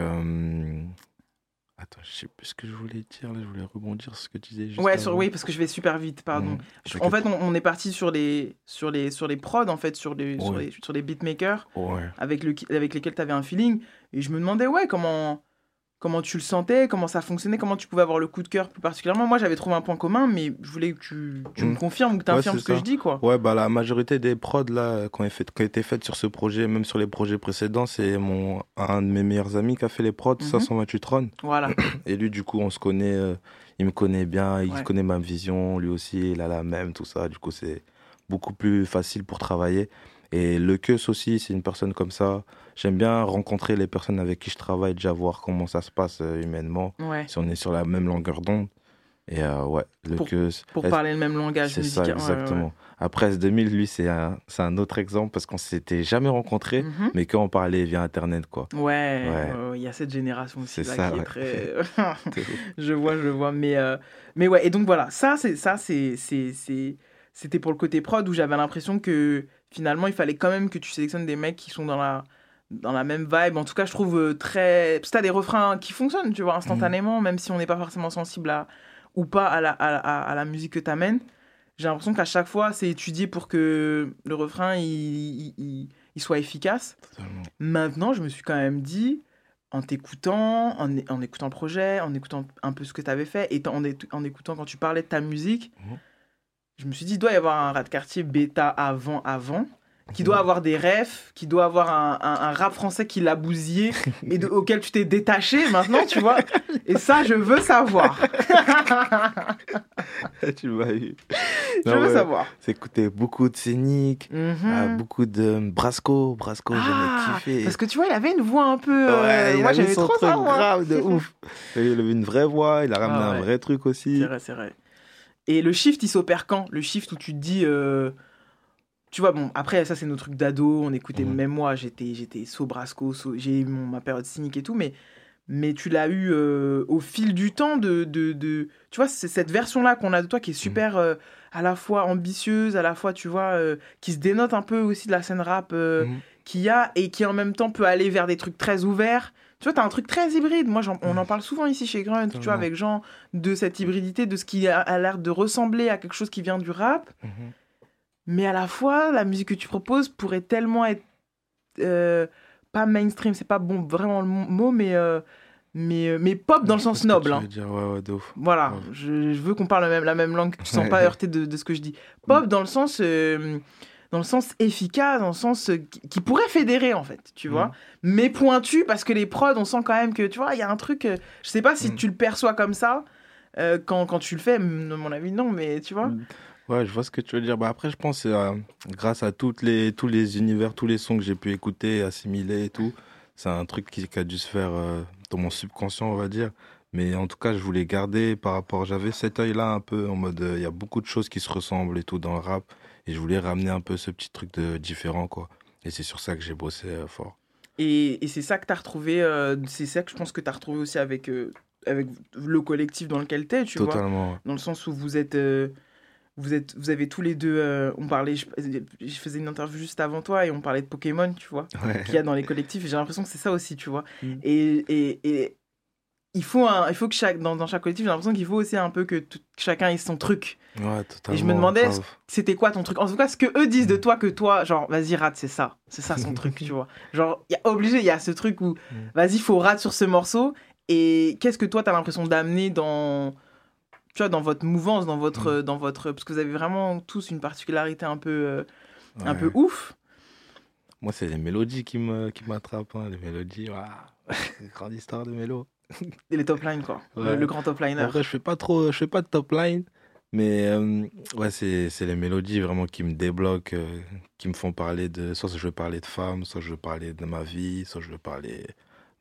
[SPEAKER 10] Attends, je sais plus ce que je voulais dire là. Je voulais rebondir sur ce que tu disais. juste
[SPEAKER 1] Ouais, sur, oui, parce que je vais super vite, pardon. Je-
[SPEAKER 10] T'inquiète
[SPEAKER 1] en fait, on, on est parti sur les, sur, les, sur les prods, en fait, sur les, sur les, sur les beatmakers
[SPEAKER 10] Ouais.
[SPEAKER 1] avec, le, avec lesquels tu avais un feeling. Et je me demandais, ouais, comment, comment tu le sentais, comment ça fonctionnait, comment tu pouvais avoir le coup de cœur plus particulièrement. Moi, j'avais trouvé un point commun, mais je voulais que tu, tu me
[SPEAKER 10] Mhm.
[SPEAKER 1] confirmes ou que tu infirmes ce que je dis, quoi.
[SPEAKER 10] Ouais, bah la majorité des prods là qui ont, fait, qui ont été faites sur ce projet, même sur les projets précédents, c'est mon un de mes meilleurs amis qui a fait les prods,
[SPEAKER 1] Mhm.
[SPEAKER 10] 528 Tron.
[SPEAKER 1] Voilà.
[SPEAKER 10] Et lui, du coup, on se connaît, euh, il me connaît bien, il
[SPEAKER 1] Ouais.
[SPEAKER 10] connaît ma vision, lui aussi, il a la même, tout ça. Du coup, c'est beaucoup plus facile pour travailler. Et le Keus aussi, c'est une personne comme ça. J'aime bien rencontrer les personnes avec qui je travaille, déjà voir comment ça se passe euh, humainement,
[SPEAKER 1] Ouais.
[SPEAKER 10] si on est sur la même longueur d'onde. Et euh, ouais, le
[SPEAKER 1] Pour-. Pour parler le même langage
[SPEAKER 10] C'est ça.
[SPEAKER 1] Ouais, ouais,
[SPEAKER 10] exactement. Après, S2000, lui, c'est un, un autre exemple parce qu'on s'était jamais rencontrés,
[SPEAKER 1] Mhm.
[SPEAKER 10] mais qu'on parlait via Internet, quoi.
[SPEAKER 1] Ouais, il y a cette génération aussi
[SPEAKER 10] C'est
[SPEAKER 1] là
[SPEAKER 10] ça,
[SPEAKER 1] qui est très.
[SPEAKER 10] Ouf.
[SPEAKER 1] je vois, je vois, mais euh, mais ouais. Et donc voilà, ça c'était pour le côté prod où j'avais l'impression que finalement il fallait quand même que tu sélectionnes des mecs qui sont dans la dans la même vibe. En tout cas, je trouve euh, très. Parce que t'as des refrains qui fonctionnent, tu vois, instantanément, même si on n'est pas forcément sensible à ou pas à la, à, la- à la musique que t'amènes. j'ai l'impression qu'à chaque fois, c'est étudié pour que le refrain il, il- il- il soit efficace. Maintenant, je me suis quand même dit, en t'écoutant, en, en écoutant le projet, en écoutant un peu ce que tu avais fait, et en, en écoutant quand tu parlais de ta musique,
[SPEAKER 10] Mhm.
[SPEAKER 1] je me suis dit, il doit y avoir un rat de quartier bêta avant, avant, qui doit avoir des refs, qui doit avoir un, un- un rap français qui l'a bousillé et de- auquel tu t'es détaché maintenant, tu vois. Et ça, je veux savoir.
[SPEAKER 10] tu m'as eu.
[SPEAKER 1] Je veux savoir.
[SPEAKER 10] C'est écouter beaucoup de Scénic,
[SPEAKER 1] Mhm.
[SPEAKER 10] ah, beaucoup de Brasco. Brasco,
[SPEAKER 1] Ah,
[SPEAKER 10] j'aimais kiffer.
[SPEAKER 1] Parce que tu vois, il avait une voix un peu. euh,
[SPEAKER 10] Ouais, il
[SPEAKER 1] moi,
[SPEAKER 10] son
[SPEAKER 1] trop
[SPEAKER 10] truc
[SPEAKER 1] ça, moi.
[SPEAKER 10] grave de ouf. Il avait une vraie voix, il a ramené
[SPEAKER 1] Ah
[SPEAKER 10] un
[SPEAKER 1] ouais.
[SPEAKER 10] vrai truc aussi.
[SPEAKER 1] C'est vrai, c'est vrai. Et le shift, il s'opère quand? Le shift où tu te dis. euh, Tu vois, bon, après, ça, c'est nos trucs d'ado. On écoutait, même moi, j'étais j'étais so Brasco, so- j'ai eu mon- ma période cynique et tout, mais, mais tu l'as eu euh, au fil du temps de. de, de- tu vois, c'est cette version-là qu'on a de toi qui est
[SPEAKER 10] Mhm.
[SPEAKER 1] super euh, à la fois ambitieuse, à la fois, tu vois, euh, qui se dénote un peu aussi de la scène rap
[SPEAKER 10] Mhm.
[SPEAKER 1] qu'il y a et qui en même temps peut aller vers des trucs très ouverts. Tu vois, t'as un truc très hybride. Moi, on en parle souvent ici chez Grunt, tu vois, avec Jean, de cette hybridité, de ce qui a, a l'air de ressembler à quelque chose qui vient du rap. Mais à la fois, la musique que tu proposes pourrait tellement être euh, pas mainstream, c'est pas bon vraiment le mot, mais, euh, mais, euh, mais pop dans le sens noble. hein.
[SPEAKER 10] dire, ouais, ouais, de ouf.
[SPEAKER 1] Voilà,
[SPEAKER 10] Ouais.
[SPEAKER 1] je, je veux qu'on parle la même, la même langue, que tu ne sens pas heurté de, de ce que je dis. Pop dans le sens, euh, dans le sens efficace, dans le sens qui, qui pourrait fédérer en fait, tu vois.
[SPEAKER 10] Mhm.
[SPEAKER 1] Mais pointu parce que les prods, on sent quand même que, tu vois, il y a un truc, je sais pas si
[SPEAKER 10] Mhm.
[SPEAKER 1] tu le perçois comme ça quand, quand tu le fais, à mon avis non, mais tu vois.
[SPEAKER 10] Ouais, je vois ce que tu veux dire. Bah, après, je pense euh, grâce à toutes les, tous les univers, tous les sons que j'ai pu écouter, assimiler et tout. C'est un truc qui, qui a dû se faire euh, dans mon subconscient, on va dire. Mais en tout cas, je voulais garder par rapport. J'avais cet œil-là un peu en mode. euh, Il y a beaucoup de choses qui se ressemblent et tout dans le rap. Et je voulais ramener un peu ce petit truc de différent, quoi. Et c'est sur ça que j'ai bossé euh, fort.
[SPEAKER 1] Et, et c'est ça que tu as retrouvé, c'est ça que je pense que tu as retrouvé aussi avec, avec le collectif dans lequel tu es, tu vois?
[SPEAKER 10] Totalement. ouais.
[SPEAKER 1] Dans le sens où vous êtes, vous êtes, vous avez tous les deux, euh, on parlait, je, je faisais une interview juste avant toi et on parlait de Pokémon, tu vois,
[SPEAKER 10] Ouais.
[SPEAKER 1] qu'il y a dans les collectifs. Et j'ai l'impression que c'est ça aussi, tu vois.
[SPEAKER 10] Mm.
[SPEAKER 1] Et, et, et il faut, un, il faut que chaque, dans, dans chaque collectif, j'ai l'impression qu'il faut aussi un peu que, tout- que chacun ait son truc.
[SPEAKER 10] Ouais.
[SPEAKER 1] Et je me demandais, c'était quoi ton truc? En tout cas, ce que eux disent de toi, que toi, genre, vas-y, rate, c'est ça. C'est ça son truc, tu vois. Genre, il y a obligé, il y a ce truc où, vas-y, faut rate sur ce morceau. Et qu'est-ce que toi, t'as l'impression d'amener dans, tu vois, dans votre mouvance, dans votre, dans votre, parce que vous avez vraiment tous une particularité un peu, euh, un peu ouf.
[SPEAKER 10] Moi, c'est les mélodies qui me qui m'attrapent. hein, Les mélodies, waouh. grande histoire de mélo.
[SPEAKER 1] Et les top lines, quoi. Le,
[SPEAKER 10] Ouais.
[SPEAKER 1] le grand top liner.
[SPEAKER 10] Après, je fais pas trop, je fais pas de top line, mais euh, ouais, c'est c'est les mélodies vraiment qui me débloquent, euh, qui me font parler de. Soit je veux parler de femmes, soit je veux parler de ma vie, soit je veux parler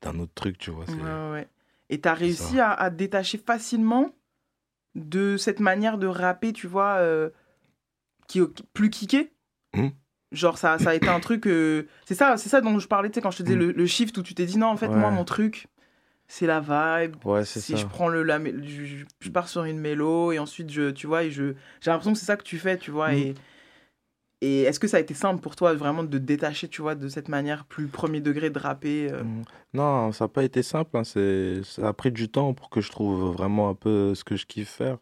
[SPEAKER 10] d'un autre truc, tu vois. c'est-
[SPEAKER 1] Ouais, ouais. Et t'as réussi à, à détacher facilement de cette manière de rapper, tu vois, euh, qui est plus kické
[SPEAKER 10] Mhm.
[SPEAKER 1] Genre, ça, ça a été un truc. euh, C'est ça, c'est ça dont je parlais, tu sais, quand je te disais
[SPEAKER 10] Mhm.
[SPEAKER 1] le, le shift où tu t'es dit non, en fait, moi, mon truc, c'est la vibe.
[SPEAKER 10] Ouais, c'est
[SPEAKER 1] si
[SPEAKER 10] ça.
[SPEAKER 1] je prends le. La, je, je- pars sur une mélo et ensuite, je, tu vois, et je. J'ai l'impression que c'est ça que tu fais, tu vois. Et, et est-ce que ça a été simple pour toi, vraiment, de te détacher, tu vois, de cette manière plus premier degré de rapper euh,
[SPEAKER 10] Mm. Non, ça n'a pas été simple. hein, Ça a pris du temps pour que je trouve vraiment un peu ce que je kiffe faire.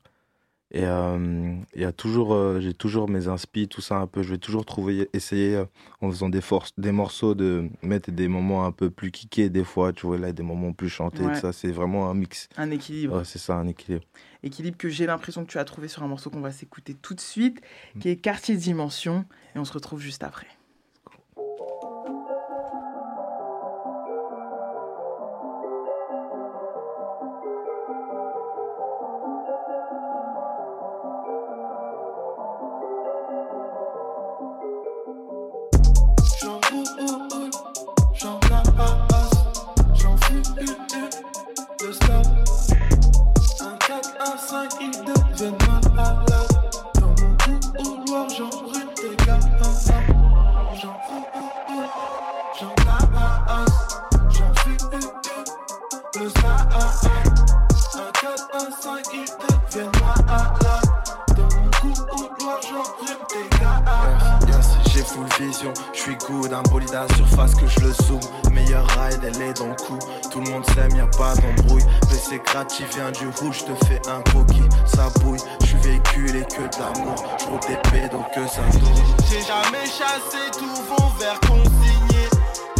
[SPEAKER 10] Et euh, il y a toujours, euh, j'ai toujours mes inspi, tout ça un peu. Je vais toujours trouver, essayer euh, en faisant des forces, des morceaux de mettre des moments un peu plus kickés des fois. Tu vois là, des moments plus chantés.
[SPEAKER 1] Ouais.
[SPEAKER 10] Ça, c'est vraiment un mix.
[SPEAKER 1] Un équilibre.
[SPEAKER 10] Ouais, c'est ça, un équilibre.
[SPEAKER 1] équilibre que j'ai l'impression que tu as trouvé sur un morceau qu'on va s'écouter tout de suite,
[SPEAKER 10] Mm.
[SPEAKER 1] qui est Quartier Dimension, et on se retrouve juste après.
[SPEAKER 15] Tout le monde s'aime, y a pas d'embrouille. Gratuit, vient du rouge, te fais un coquille. Ça bouille, je suis véhiculé que de l'amour. Je roule des pédos que ça tourne.
[SPEAKER 16] J'ai jamais chassé tous vos verres consignés.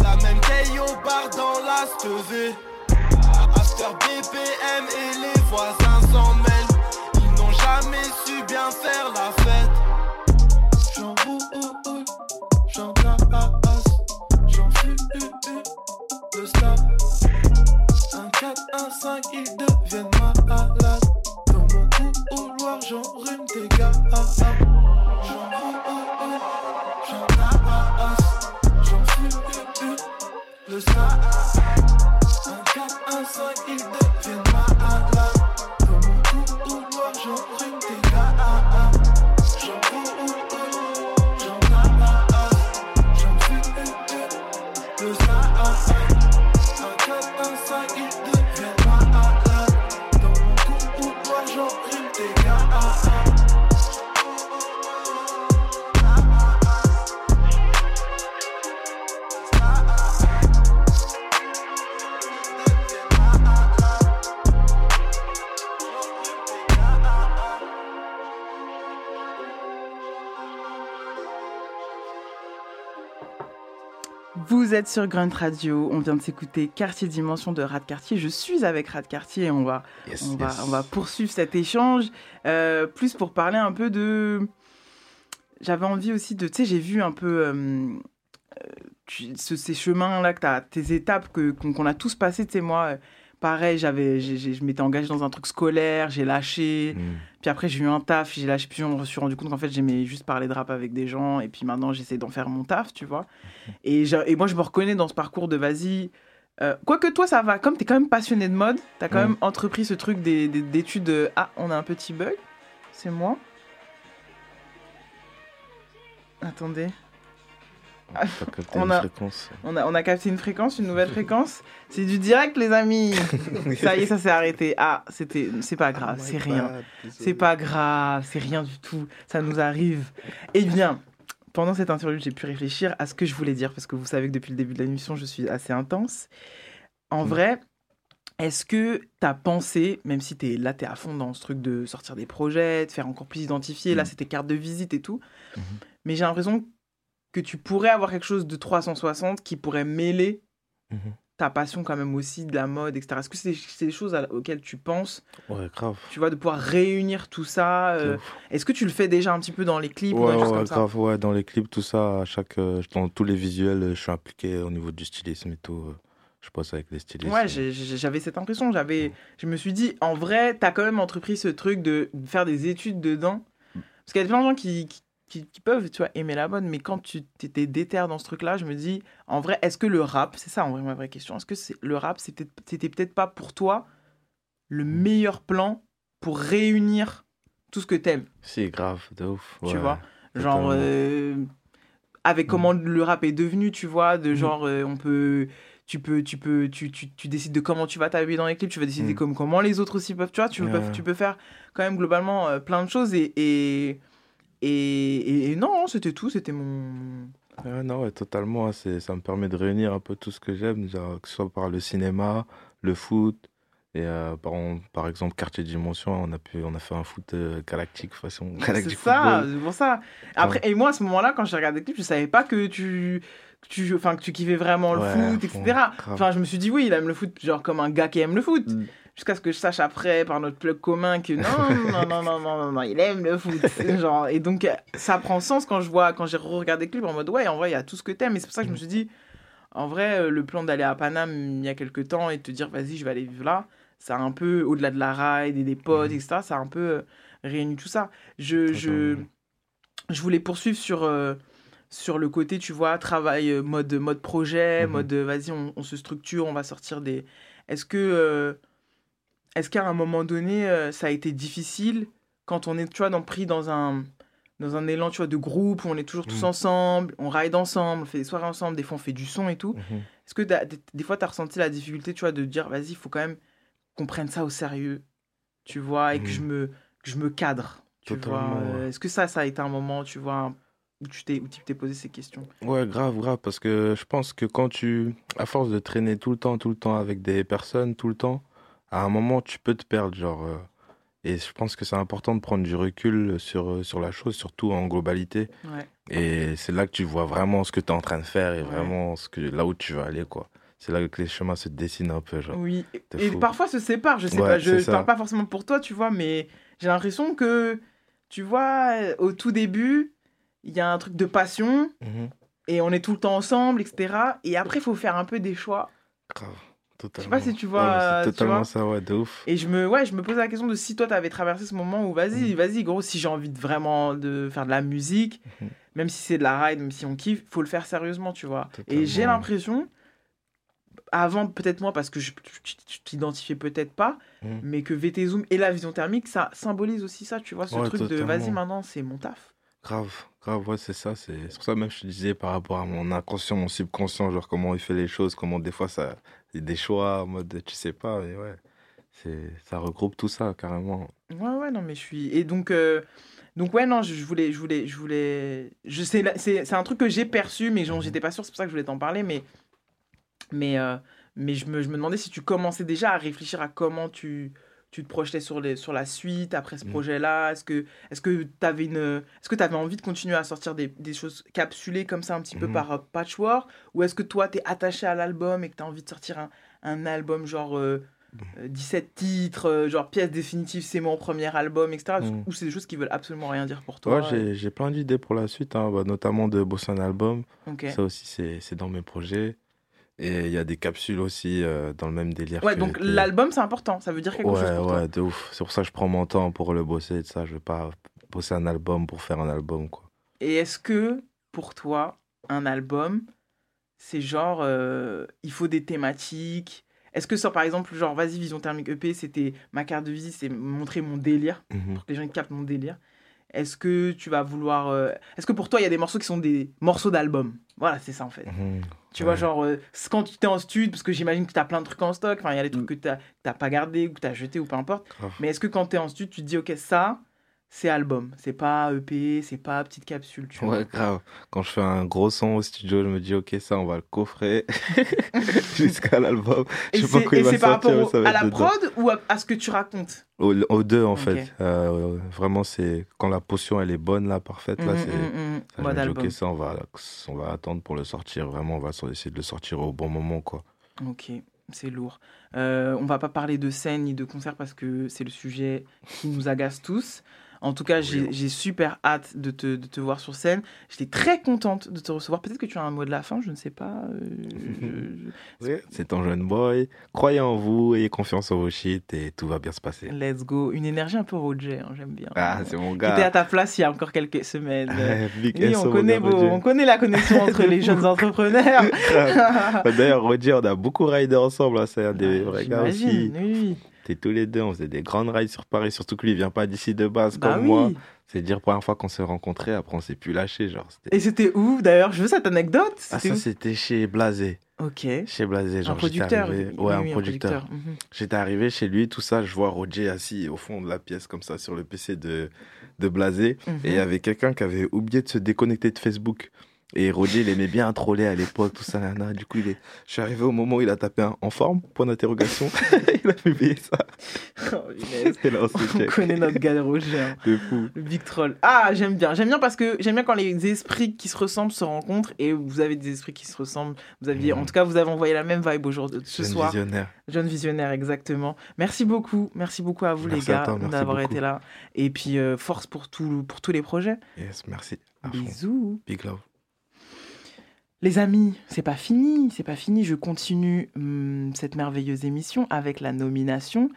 [SPEAKER 16] La même taille au bar dans la stevée. After BPM et les voisins s'en mêlent. Ils n'ont jamais su bien faire la fête. stop. 1, 4, 1, 5, il 2.
[SPEAKER 1] Vous êtes sur Grunt Radio, on vient de s'écouter Quartier Dimension de Rad Quartier. Je suis avec Rad Quartier et on va,
[SPEAKER 10] Yes,
[SPEAKER 1] on va,
[SPEAKER 10] yes.
[SPEAKER 1] on va poursuivre cet échange. euh, plus pour parler un peu de. J'avais envie aussi de. Tu sais, j'ai vu un peu euh, euh, tu- ce- ces chemins-là, que tu as, tes étapes que- qu'on a tous passées. Tu sais, moi, euh, pareil, j'avais, je m'étais engagée dans un truc scolaire, j'ai lâché.
[SPEAKER 10] Mm.
[SPEAKER 1] Puis après, j'ai eu un taf, j'ai lâché. Puis je me suis rendu compte qu'en fait, j'aimais juste parler de rap avec des gens. Et puis maintenant, j'essaie d'en faire mon taf, tu vois. Et, moi, je me reconnais dans ce parcours de vas-y. euh, Quoique toi, ça va. Comme tu es quand même passionné de mode, tu as quand
[SPEAKER 10] Ouais.
[SPEAKER 1] même entrepris ce truc des- des- d'études. euh, Ah, on a un petit bug. C'est moi. Attendez. On a-. On a, on a capté une fréquence, une nouvelle fréquence. C'est du direct, les amis. ça y est, ça s'est arrêté. Ah, c'était, c'est pas grave, c'est rien. C'est pas grave, c'est rien du tout. Ça nous arrive. Eh bien, pendant cette interview, j'ai pu réfléchir à ce que je voulais dire parce que vous savez que depuis le début de l'émission, je suis assez intense. En vrai, est-ce que tu as pensé, même si es, là, tu es à fond dans ce truc de sortir des projets, de faire encore plus identifier, là, c'était carte de visite et tout, mais j'ai l'impression que tu pourrais avoir quelque chose de 360 qui pourrait mêler
[SPEAKER 10] Mhm.
[SPEAKER 1] ta passion quand même aussi de la mode, etc. Est-ce que c'est c'est des choses à- auxquelles tu penses
[SPEAKER 10] Ouais, grave.
[SPEAKER 1] tu vois, de pouvoir réunir tout ça. euh, Est-ce que tu le fais déjà un petit peu dans les clips ou
[SPEAKER 10] Ouais,
[SPEAKER 1] ça
[SPEAKER 10] grave, ouais, dans les clips, tout ça, à chaque, euh, dans tous les visuels, euh, je suis impliqué au niveau du stylisme et tout. euh, Je passe avec les stylistes.
[SPEAKER 1] Ouais, j'avais cette impression. J'avais, je me suis dit, en vrai, t'as quand même entrepris ce truc de faire des études dedans. Parce qu'il y a plein de gens qui, qui, qui- qui peuvent, tu vois, aimer la mode, mais quand tu t'étais déter dans ce truc-là, je me dis, en vrai, est-ce que le rap, c'est ça en vrai ma vraie question, est-ce que le rap, c'était, c'était peut-être pas pour toi le meilleur plan pour réunir tout ce que t'aimes?
[SPEAKER 10] C'est grave, de ouf.
[SPEAKER 1] tu vois? Genre euh, avec comment le rap est devenu tu vois de genre euh, on peut tu peux tu peux tu, tu, tu décides de comment tu vas t'habiller dans les clips tu vas décider
[SPEAKER 10] Mm.
[SPEAKER 1] comme comment les autres aussi peuvent tu vois tu peux, tu peux faire quand même globalement euh, plein de choses et et, et, et non c'était tout c'était mon
[SPEAKER 10] Ouais, non, ouais, totalement. hein, c'est- Ça me permet de réunir un peu tout ce que j'aime, genre, que ce soit par le cinéma, le foot. Et euh, par, par exemple, Quartier Dimension, on a, pu, on a fait un foot euh, galactique façon
[SPEAKER 1] c'est ça
[SPEAKER 10] football.
[SPEAKER 1] c'est pour ça après et moi à ce moment-là quand j'ai regardé le clip je savais pas que tu que tu enfin que tu kiffais vraiment le
[SPEAKER 10] Ouais,
[SPEAKER 1] foot etc
[SPEAKER 10] grave.
[SPEAKER 1] enfin je me suis dit oui il aime le foot genre comme un gars qui aime le foot
[SPEAKER 10] Mm.
[SPEAKER 1] Jusqu'à ce que je sache après par notre plug commun que non non non non non non, non, il aime le foot. Genre et donc ça prend sens quand je vois quand j'ai regardé le clip en mode ouais en vrai il y a tout ce que t'aimes. Et c'est pour ça que je me suis dit en vrai euh, le plan d'aller à Paname il y a quelques temps et de te dire vas-y je vais aller vivre là ça a un peu au-delà de la ride et des potes etc ça a un peu euh, réuni tout ça. Je je je voulais poursuivre sur euh, sur le côté tu vois travail euh, mode mode projet
[SPEAKER 10] Mhm.
[SPEAKER 1] mode vas-y on, on se structure on va sortir des est-ce que euh, est-ce qu'à un moment donné euh, ça a été difficile quand on est tu vois dans, pris dans un dans un élan tu vois de groupe où on est toujours tous
[SPEAKER 10] Mhm.
[SPEAKER 1] ensemble on ride ensemble on fait des soirées ensemble des fois on fait du son et tout
[SPEAKER 10] Mhm.
[SPEAKER 1] est-ce que des, des fois tu as ressenti la difficulté tu vois de dire vas-y il faut quand même qu'on prenne ça au sérieux tu vois et que je me que je me cadre tu
[SPEAKER 10] Totalement, ouais.
[SPEAKER 1] est-ce que ça ça a été un moment tu vois où tu t'es où tu t'es posé ces questions?
[SPEAKER 10] Ouais, grave, grave, parce que je pense que quand tu, à force de traîner tout le temps, tout le temps avec des personnes, tout le temps, à un moment, tu peux te perdre, genre. euh, et je pense que c'est important de prendre du recul sur, euh, sur la chose, surtout en globalité.
[SPEAKER 1] Ouais.
[SPEAKER 10] Et c'est là que tu vois vraiment ce que tu es en train de faire et vraiment ce que, là où tu veux aller, quoi. C'est là que les chemins se dessinent un peu, genre.
[SPEAKER 1] Oui, et
[SPEAKER 10] fou.
[SPEAKER 1] parfois se séparent, je sais
[SPEAKER 10] Ouais,
[SPEAKER 1] pas, je, je parle pas forcément pour toi, tu vois, mais j'ai l'impression que, tu vois, au tout début, il y a un truc de passion,
[SPEAKER 10] Mhm.
[SPEAKER 1] et on est tout le temps ensemble, etc. Et après, il faut faire un peu des choix.
[SPEAKER 10] Grave,
[SPEAKER 1] Je sais pas si tu vois.
[SPEAKER 10] c'est
[SPEAKER 1] tu
[SPEAKER 10] totalement
[SPEAKER 1] vois.
[SPEAKER 10] ça, ouais, de ouf.
[SPEAKER 1] Et je me, ouais, je me pose la question de si toi, t'avais traversé ce moment où, vas-y,
[SPEAKER 10] Mhm.
[SPEAKER 1] vas-y, gros, si j'ai envie de vraiment de faire de la musique,
[SPEAKER 10] Mhm.
[SPEAKER 1] même si c'est de la ride, même si on kiffe, faut le faire sérieusement, tu vois. Et j'ai l'impression, avant peut-être moi, parce que je, tu tu t'identifiais peut-être pas,
[SPEAKER 10] Mhm.
[SPEAKER 1] mais que VT Zoom et la vision thermique, ça symbolise aussi ça, tu vois, ce
[SPEAKER 10] Ouais,
[SPEAKER 1] truc de vas-y, maintenant, c'est mon taf.
[SPEAKER 10] Grave, grave, ouais, c'est ça. C'est pour ça même je te disais par rapport à mon inconscient, mon subconscient, genre comment il fait les choses, comment des fois ça, il y a des choix en mode tu sais pas, mais ouais, c'est ça regroupe tout ça carrément.
[SPEAKER 1] Ouais, ouais, non, mais je suis. Et donc, euh, donc ouais, non, je, je voulais, je voulais, je voulais. Je sais, c'est, c'est un truc que j'ai perçu, mais genre, j'étais pas sûre, c'est pour ça que je voulais t'en parler, mais, mais, euh, mais je me, je me demandais si tu commençais déjà à réfléchir à comment tu, tu te projetais sur les, sur la suite après ce
[SPEAKER 10] Mhm.
[SPEAKER 1] projet-là? Est-ce que, est-ce que t'avais une, est-ce que t'avais envie de continuer à sortir des, des choses capsulées comme ça un petit peu
[SPEAKER 10] Mhm.
[SPEAKER 1] par euh, patchwork, ou est-ce que toi t'es attaché à l'album et que t'as envie de sortir un, un album genre euh, euh, 17 titres, euh, genre pièce définitive, c'est mon premier album, etc. Ou c'est des choses qui veulent absolument rien dire pour toi.
[SPEAKER 10] Ouais, j'ai plein d'idées pour la suite, hein, bah, notamment de bosser un album. Ça aussi c'est dans mes projets. Et il y a des capsules aussi euh, dans le même délire.
[SPEAKER 1] Ouais,
[SPEAKER 10] que-
[SPEAKER 1] donc
[SPEAKER 10] que-
[SPEAKER 1] l'album c'est important, ça veut dire quelque
[SPEAKER 10] ouais,
[SPEAKER 1] chose pour toi.
[SPEAKER 10] ouais, de ouf. C'est pour ça que je prends mon temps pour le bosser et tout ça. Je veux pas bosser un album pour faire un album, quoi.
[SPEAKER 1] Et est-ce que pour toi, un album, c'est genre, euh, il faut des thématiques? Est-ce que ça, par exemple, genre, vas-y, Vision Thermique EP, c'était ma carte de visite, c'est montrer mon délire,
[SPEAKER 10] Mhm.
[SPEAKER 1] pour que les gens captent mon délire Est-ce que tu vas vouloir. euh, Est-ce que pour toi, il y a des morceaux qui sont des morceaux d'album? Voilà, c'est ça en fait.
[SPEAKER 10] Mhm.
[SPEAKER 1] Tu vois, genre, euh, quand tu t'es en studio, parce que j'imagine que tu as plein de trucs en stock, enfin, il y a des trucs que tu n'as pas gardé, ou que tu as jeté, ou peu importe.
[SPEAKER 10] Grave.
[SPEAKER 1] Mais est-ce que quand tu es en studio, tu te dis, ok, ça, c'est album, c'est pas EP, c'est pas petite capsule, tu vois
[SPEAKER 10] Ouais, grave. Quand je fais un gros son au studio, je me dis, ok, ça, on va le coffrer jusqu'à l'album.
[SPEAKER 1] Et
[SPEAKER 10] Je sais pas
[SPEAKER 1] c'est par
[SPEAKER 10] sortir,
[SPEAKER 1] rapport au- à la
[SPEAKER 10] dedans.
[SPEAKER 1] prod ou à, à ce que tu racontes?
[SPEAKER 10] Aux, deux, en
[SPEAKER 1] Ok.
[SPEAKER 10] fait. Euh, vraiment, c'est quand la potion, elle est bonne, là, parfaite, là,
[SPEAKER 1] Mhm,
[SPEAKER 10] c'est.
[SPEAKER 1] mhm.
[SPEAKER 10] ça, je me dis,
[SPEAKER 1] album.
[SPEAKER 10] ok, ça, on va, on va attendre pour le sortir. Vraiment, on va essayer de le sortir au bon moment, quoi.
[SPEAKER 1] Ok, c'est lourd. Euh, on va pas parler de scène ni de concert parce que c'est le sujet qui nous agace tous. En tout cas, j'ai j'ai super hâte de te, de te voir sur scène. J'étais très contente de te recevoir. Peut-être que tu as un mot de la fin, je ne sais pas. euh, je-
[SPEAKER 10] C'est ton jeune boy. Croyez en vous, ayez confiance en vos shit et tout va bien se passer.
[SPEAKER 1] Let's go. Une énergie un peu Roger, hein, j'aime bien.
[SPEAKER 10] Ah, c'est mon gars.
[SPEAKER 1] était à ta place il y a encore quelques semaines.
[SPEAKER 10] Big
[SPEAKER 1] Oui, on connaît, on la connexion entre les jeunes entrepreneurs.
[SPEAKER 10] Bah, D'ailleurs, Roger, on a beaucoup ridé ensemble. hein, C'est un des vrais gars aussi.
[SPEAKER 1] Oui.
[SPEAKER 10] T'es tous les deux, on faisait des grandes rides sur Paris. Surtout que lui, il vient pas d'ici de base
[SPEAKER 1] Bah
[SPEAKER 10] comme
[SPEAKER 1] oui.
[SPEAKER 10] moi. C'est dire première fois qu'on s'est rencontrés. Après, on s'est plus lâché. Genre,
[SPEAKER 1] Et c'était où d'ailleurs? Je veux cette anecdote.
[SPEAKER 10] ah, ça, c'était chez Blasé.
[SPEAKER 1] Ok.
[SPEAKER 10] Chez Blasé, genre,
[SPEAKER 1] Un producteur.
[SPEAKER 10] arrivé-
[SPEAKER 1] oui,
[SPEAKER 10] Ouais, un producteur.
[SPEAKER 1] Mhm.
[SPEAKER 10] J'étais arrivé chez lui, tout ça, je vois Roger assis au fond de la pièce, comme ça, sur le PC de, de Blasé.
[SPEAKER 1] Mhm.
[SPEAKER 10] Et il y avait quelqu'un qui avait oublié de se déconnecter de Facebook. Et Roger, il aimait bien troller à l'époque, tout ça, nana. Du coup, il est... je suis arrivé au moment où il a tapé un en forme, point d'interrogation. il a publié ça.
[SPEAKER 1] Oh,
[SPEAKER 10] là, on
[SPEAKER 1] connaît notre gars Roger. hein.
[SPEAKER 10] De fou.
[SPEAKER 1] Le big troll. Ah, j'aime bien. J'aime bien parce que j'aime bien quand les esprits qui se ressemblent se rencontrent et vous avez des esprits qui se ressemblent. Vous aviez, en tout cas, vous avez envoyé la même vibe aujourd'hui, ce
[SPEAKER 10] Mhm. Jeune
[SPEAKER 1] soir.
[SPEAKER 10] visionnaire.
[SPEAKER 1] Jeune visionnaire, exactement. Merci beaucoup. Merci beaucoup à vous,
[SPEAKER 10] Merci
[SPEAKER 1] les gars, d'avoir été là. Et puis, euh, force pour, tout, pour tous les projets.
[SPEAKER 10] Yes, merci. À fond.
[SPEAKER 1] Bisous.
[SPEAKER 10] Big love.
[SPEAKER 1] Les amis, c'est pas fini, c'est pas fini. Je continue hum, cette merveilleuse émission avec la nomination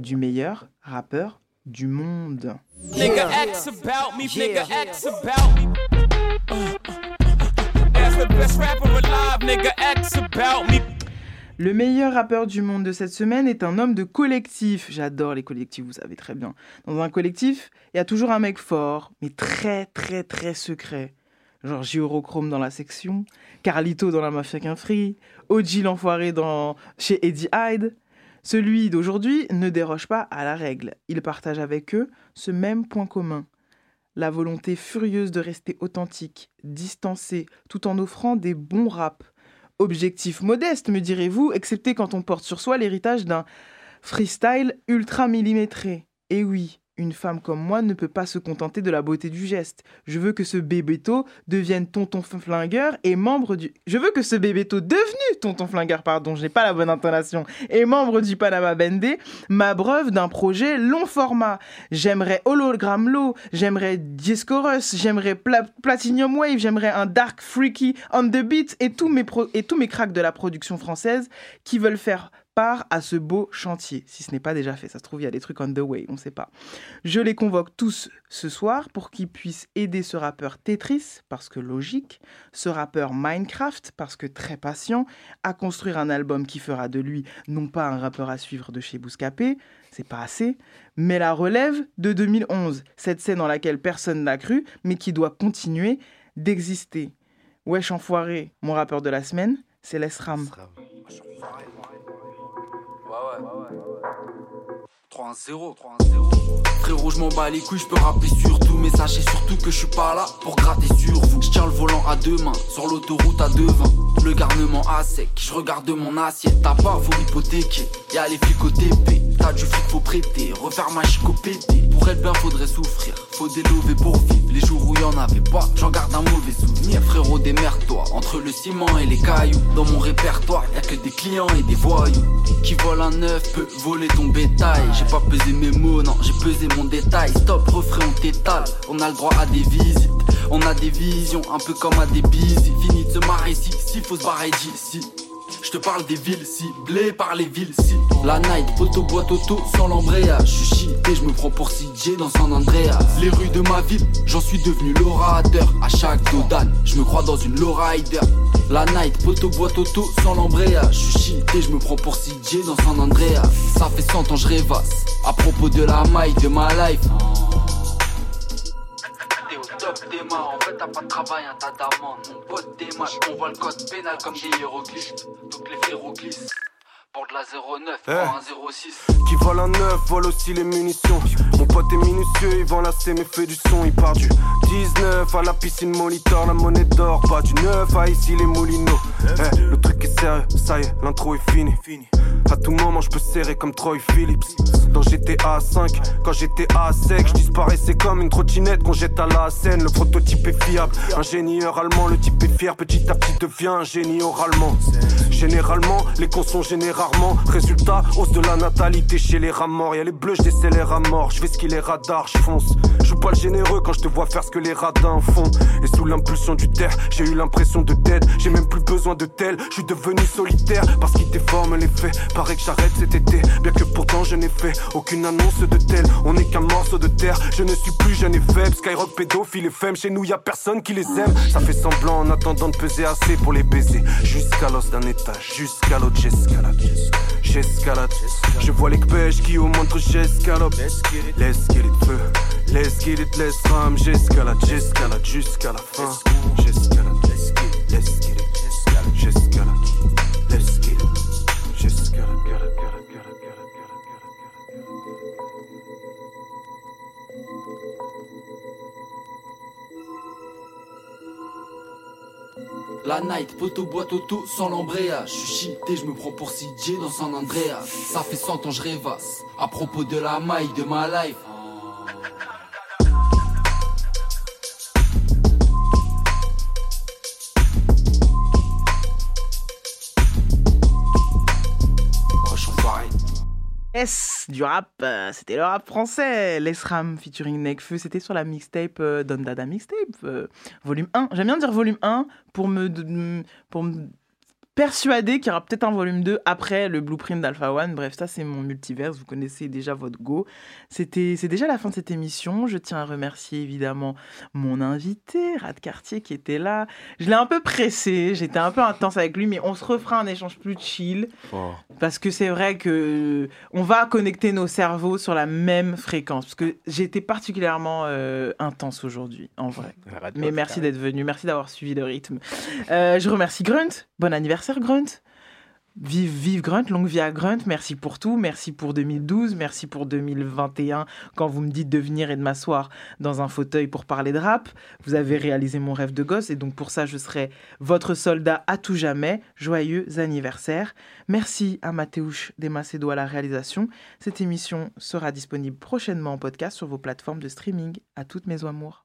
[SPEAKER 1] du meilleur rappeur du monde.
[SPEAKER 7] Nigga X about me, nigga X about me. That's the best rapper alive, nigga X about me.
[SPEAKER 1] Le meilleur rappeur du monde de cette semaine est un homme de collectif. J'adore les collectifs, vous savez très bien. Dans un collectif, il y a toujours un mec fort, mais très très très secret. Genre Giorochrome dans la section, Carlito dans la Mafia qu'un free, OG l'enfoiré dans... chez Eddie Hyde. Celui d'aujourd'hui ne déroge pas à la règle. Il partage avec eux ce même point commun. la volonté furieuse de rester authentique, distancé, tout en offrant des bons raps. Objectif modeste, me direz-vous, excepté quand on porte sur soi l'héritage d'un freestyle ultra millimétré. Et oui, une femme comme moi ne peut pas se contenter de la beauté du geste. Je veux que ce bébéto devienne tonton flingueur et membre du. Je veux que ce bébéto devenu tonton flingueur, pardon, j'ai pas la bonne intonation, et membre du Panama Bendé, m'abreuve d'un projet long format. J'aimerais Hologram Low, j'aimerais Discorus, j'aimerais Platinum Wave, j'aimerais un Dark Freaky on the Beat et tous mes, et tous mes cracks de la production française qui veulent faire part à ce beau chantier, si ce n'est pas déjà fait. Ça se trouve, il y a des trucs on the way, on ne sait pas. Je les convoque tous ce soir pour qu'ils puissent aider ce rappeur Tetris, parce que logique, ce rappeur Minecraft, parce que très patient, à construire un album qui fera de lui non pas un rappeur à suivre de chez Bouscapé, c'est pas assez, mais la relève de 2011, cette scène dans laquelle personne n'a cru, mais qui doit continuer d'exister. Wesh enfoiré, mon rappeur de la semaine, c'est Les Ram.
[SPEAKER 17] 3-1-0, 3-1-0. Frérot, je m'en bats les couilles, je peux rapper sur tout, mais sachez surtout que je suis pas là pour gratter sur vous. Je tiens le volant à deux mains, sur l'autoroute à deux vins. Le garnement à sec, je regarde mon assiette. T'as pas, faut hypothéquer. Y'a les flics au TP, t'as du flic, faut prêter. Refaire ma chico pété. Pour être bien, faudrait souffrir. Faut délever pour vivre. Les jours où y'en avait pas, j'en garde un mauvais souvenir. Frérot, démerde-toi. Entre le ciment et les cailloux, dans mon répertoire, y'a que des clients et des voyous. Qui volent un neuf peut voler ton bétail. J'ai pas pesé mes mots, non, j'ai pesé mon détail. Stop, refrain, on t'étale. On a le droit à des visites. On a des visions, un peu comme à des bises. Fini de se marrer ici, s'il faut se barrer d'ici. Je te parle des villes ciblées par les villes si La night, poteau, boîte auto, sans l'embrayage. Je suis je me prends pour CJ dans San Andreas. Les rues de ma ville, j'en suis devenu l'orateur. À chaque Dodan, je me crois dans une lowrider. La night, poteau, boîte auto, sans l'embrayage. Je suis je me prends pour CJ dans San Andreas. Ça fait 100 ans je rêvasse. À propos de la maille de ma life en fait t'as pas de travail, un tas d'amende. Mon pote des matchs, on voit le code pénal comme des hiéroglyphes. Donc les glissent Pour de la 09, pour un 06.
[SPEAKER 18] Qui vole un 9, vole aussi les munitions. Mon pote est minutieux, il vend la mais fait du son. Il part du 19 à la piscine Molitor, la monnaie d'or. Pas du 9 à ici les moulineaux. Eh, le truc est sérieux, ça y est, l'intro est fini. À tout moment, je peux serrer comme Troy Phillips. Dans GTA 5, quand j'étais à sec, je disparaissais comme une trottinette qu'on jette à la scène. Le prototype est fiable, ingénieur allemand, le type est fier, petit à petit devient un génie. Généralement, les cons sont généralement. Résultat, hausse de la natalité chez les rats morts. Y'a les bleus, je décélère à mort, je fais ce qu'il est radar, je fonce. Suis pas le généreux quand je te vois faire ce que les radins font. Et sous l'impulsion du terre, j'ai eu l'impression de dead. J'ai même plus besoin de tel, je suis devenu solitaire parce qu'il déforme les faits. Paraît que j'arrête cet été, bien que pourtant je n'ai fait aucune annonce de tel. On n'est qu'un morceau de terre, je ne suis plus jeune et faible. Skyrock pédophile et femme, chez nous y a personne qui les aime. Ça fait semblant en attendant de peser assez pour les baiser. Jusqu'à l'os d'un étage, jusqu'à l'autre j'escalade. J'escalade, je vois les pêches qui au montre j'escalope. Laisse qu'il est feu, laisse qu'il est laisse femme. J'escalade, j'escalade jusqu'à la fin. J'escalade,
[SPEAKER 17] La night, poteau, boîte auto, sans l'embrayage. Je suis cheaté, je me prends pour CJ dans San Andreas. Ça fait 100 ans, je rêvasse. À propos de la maille de ma life.
[SPEAKER 1] Du rap, euh, c'était le rap français. Les Ram featuring Nekfeu, c'était sur la mixtape euh, Don Dada Mixtape, euh, volume 1. J'aime bien dire volume 1 pour me, pour me persuadé qu'il y aura peut-être un volume 2 après le blueprint d'Alpha One. Bref, ça c'est mon multiverse, vous connaissez déjà votre go. C'était, c'est déjà la fin de cette émission. Je tiens à remercier évidemment mon invité, Rad Cartier, qui était là. Je l'ai un peu pressé, j'étais un peu intense avec lui, mais on se refera un échange plus chill. Parce que c'est vrai que on va connecter nos cerveaux sur la même fréquence. Parce que j'étais particulièrement euh, intense aujourd'hui, en vrai. mais merci d'être venu, merci d'avoir suivi le rythme. Euh, je remercie Grunt, bon anniversaire Grunt. Vive, vive Grunt, longue vie à Grunt, merci pour tout, merci pour 2012, merci pour 2021 quand vous me dites de venir et de m'asseoir dans un fauteuil pour parler de rap. Vous avez réalisé mon rêve de gosse et donc pour ça je serai votre soldat à tout jamais. Joyeux anniversaire. Merci à Mathéouche Desmacedo à la réalisation. Cette émission sera disponible prochainement en podcast sur vos plateformes de streaming. À toutes mes amours.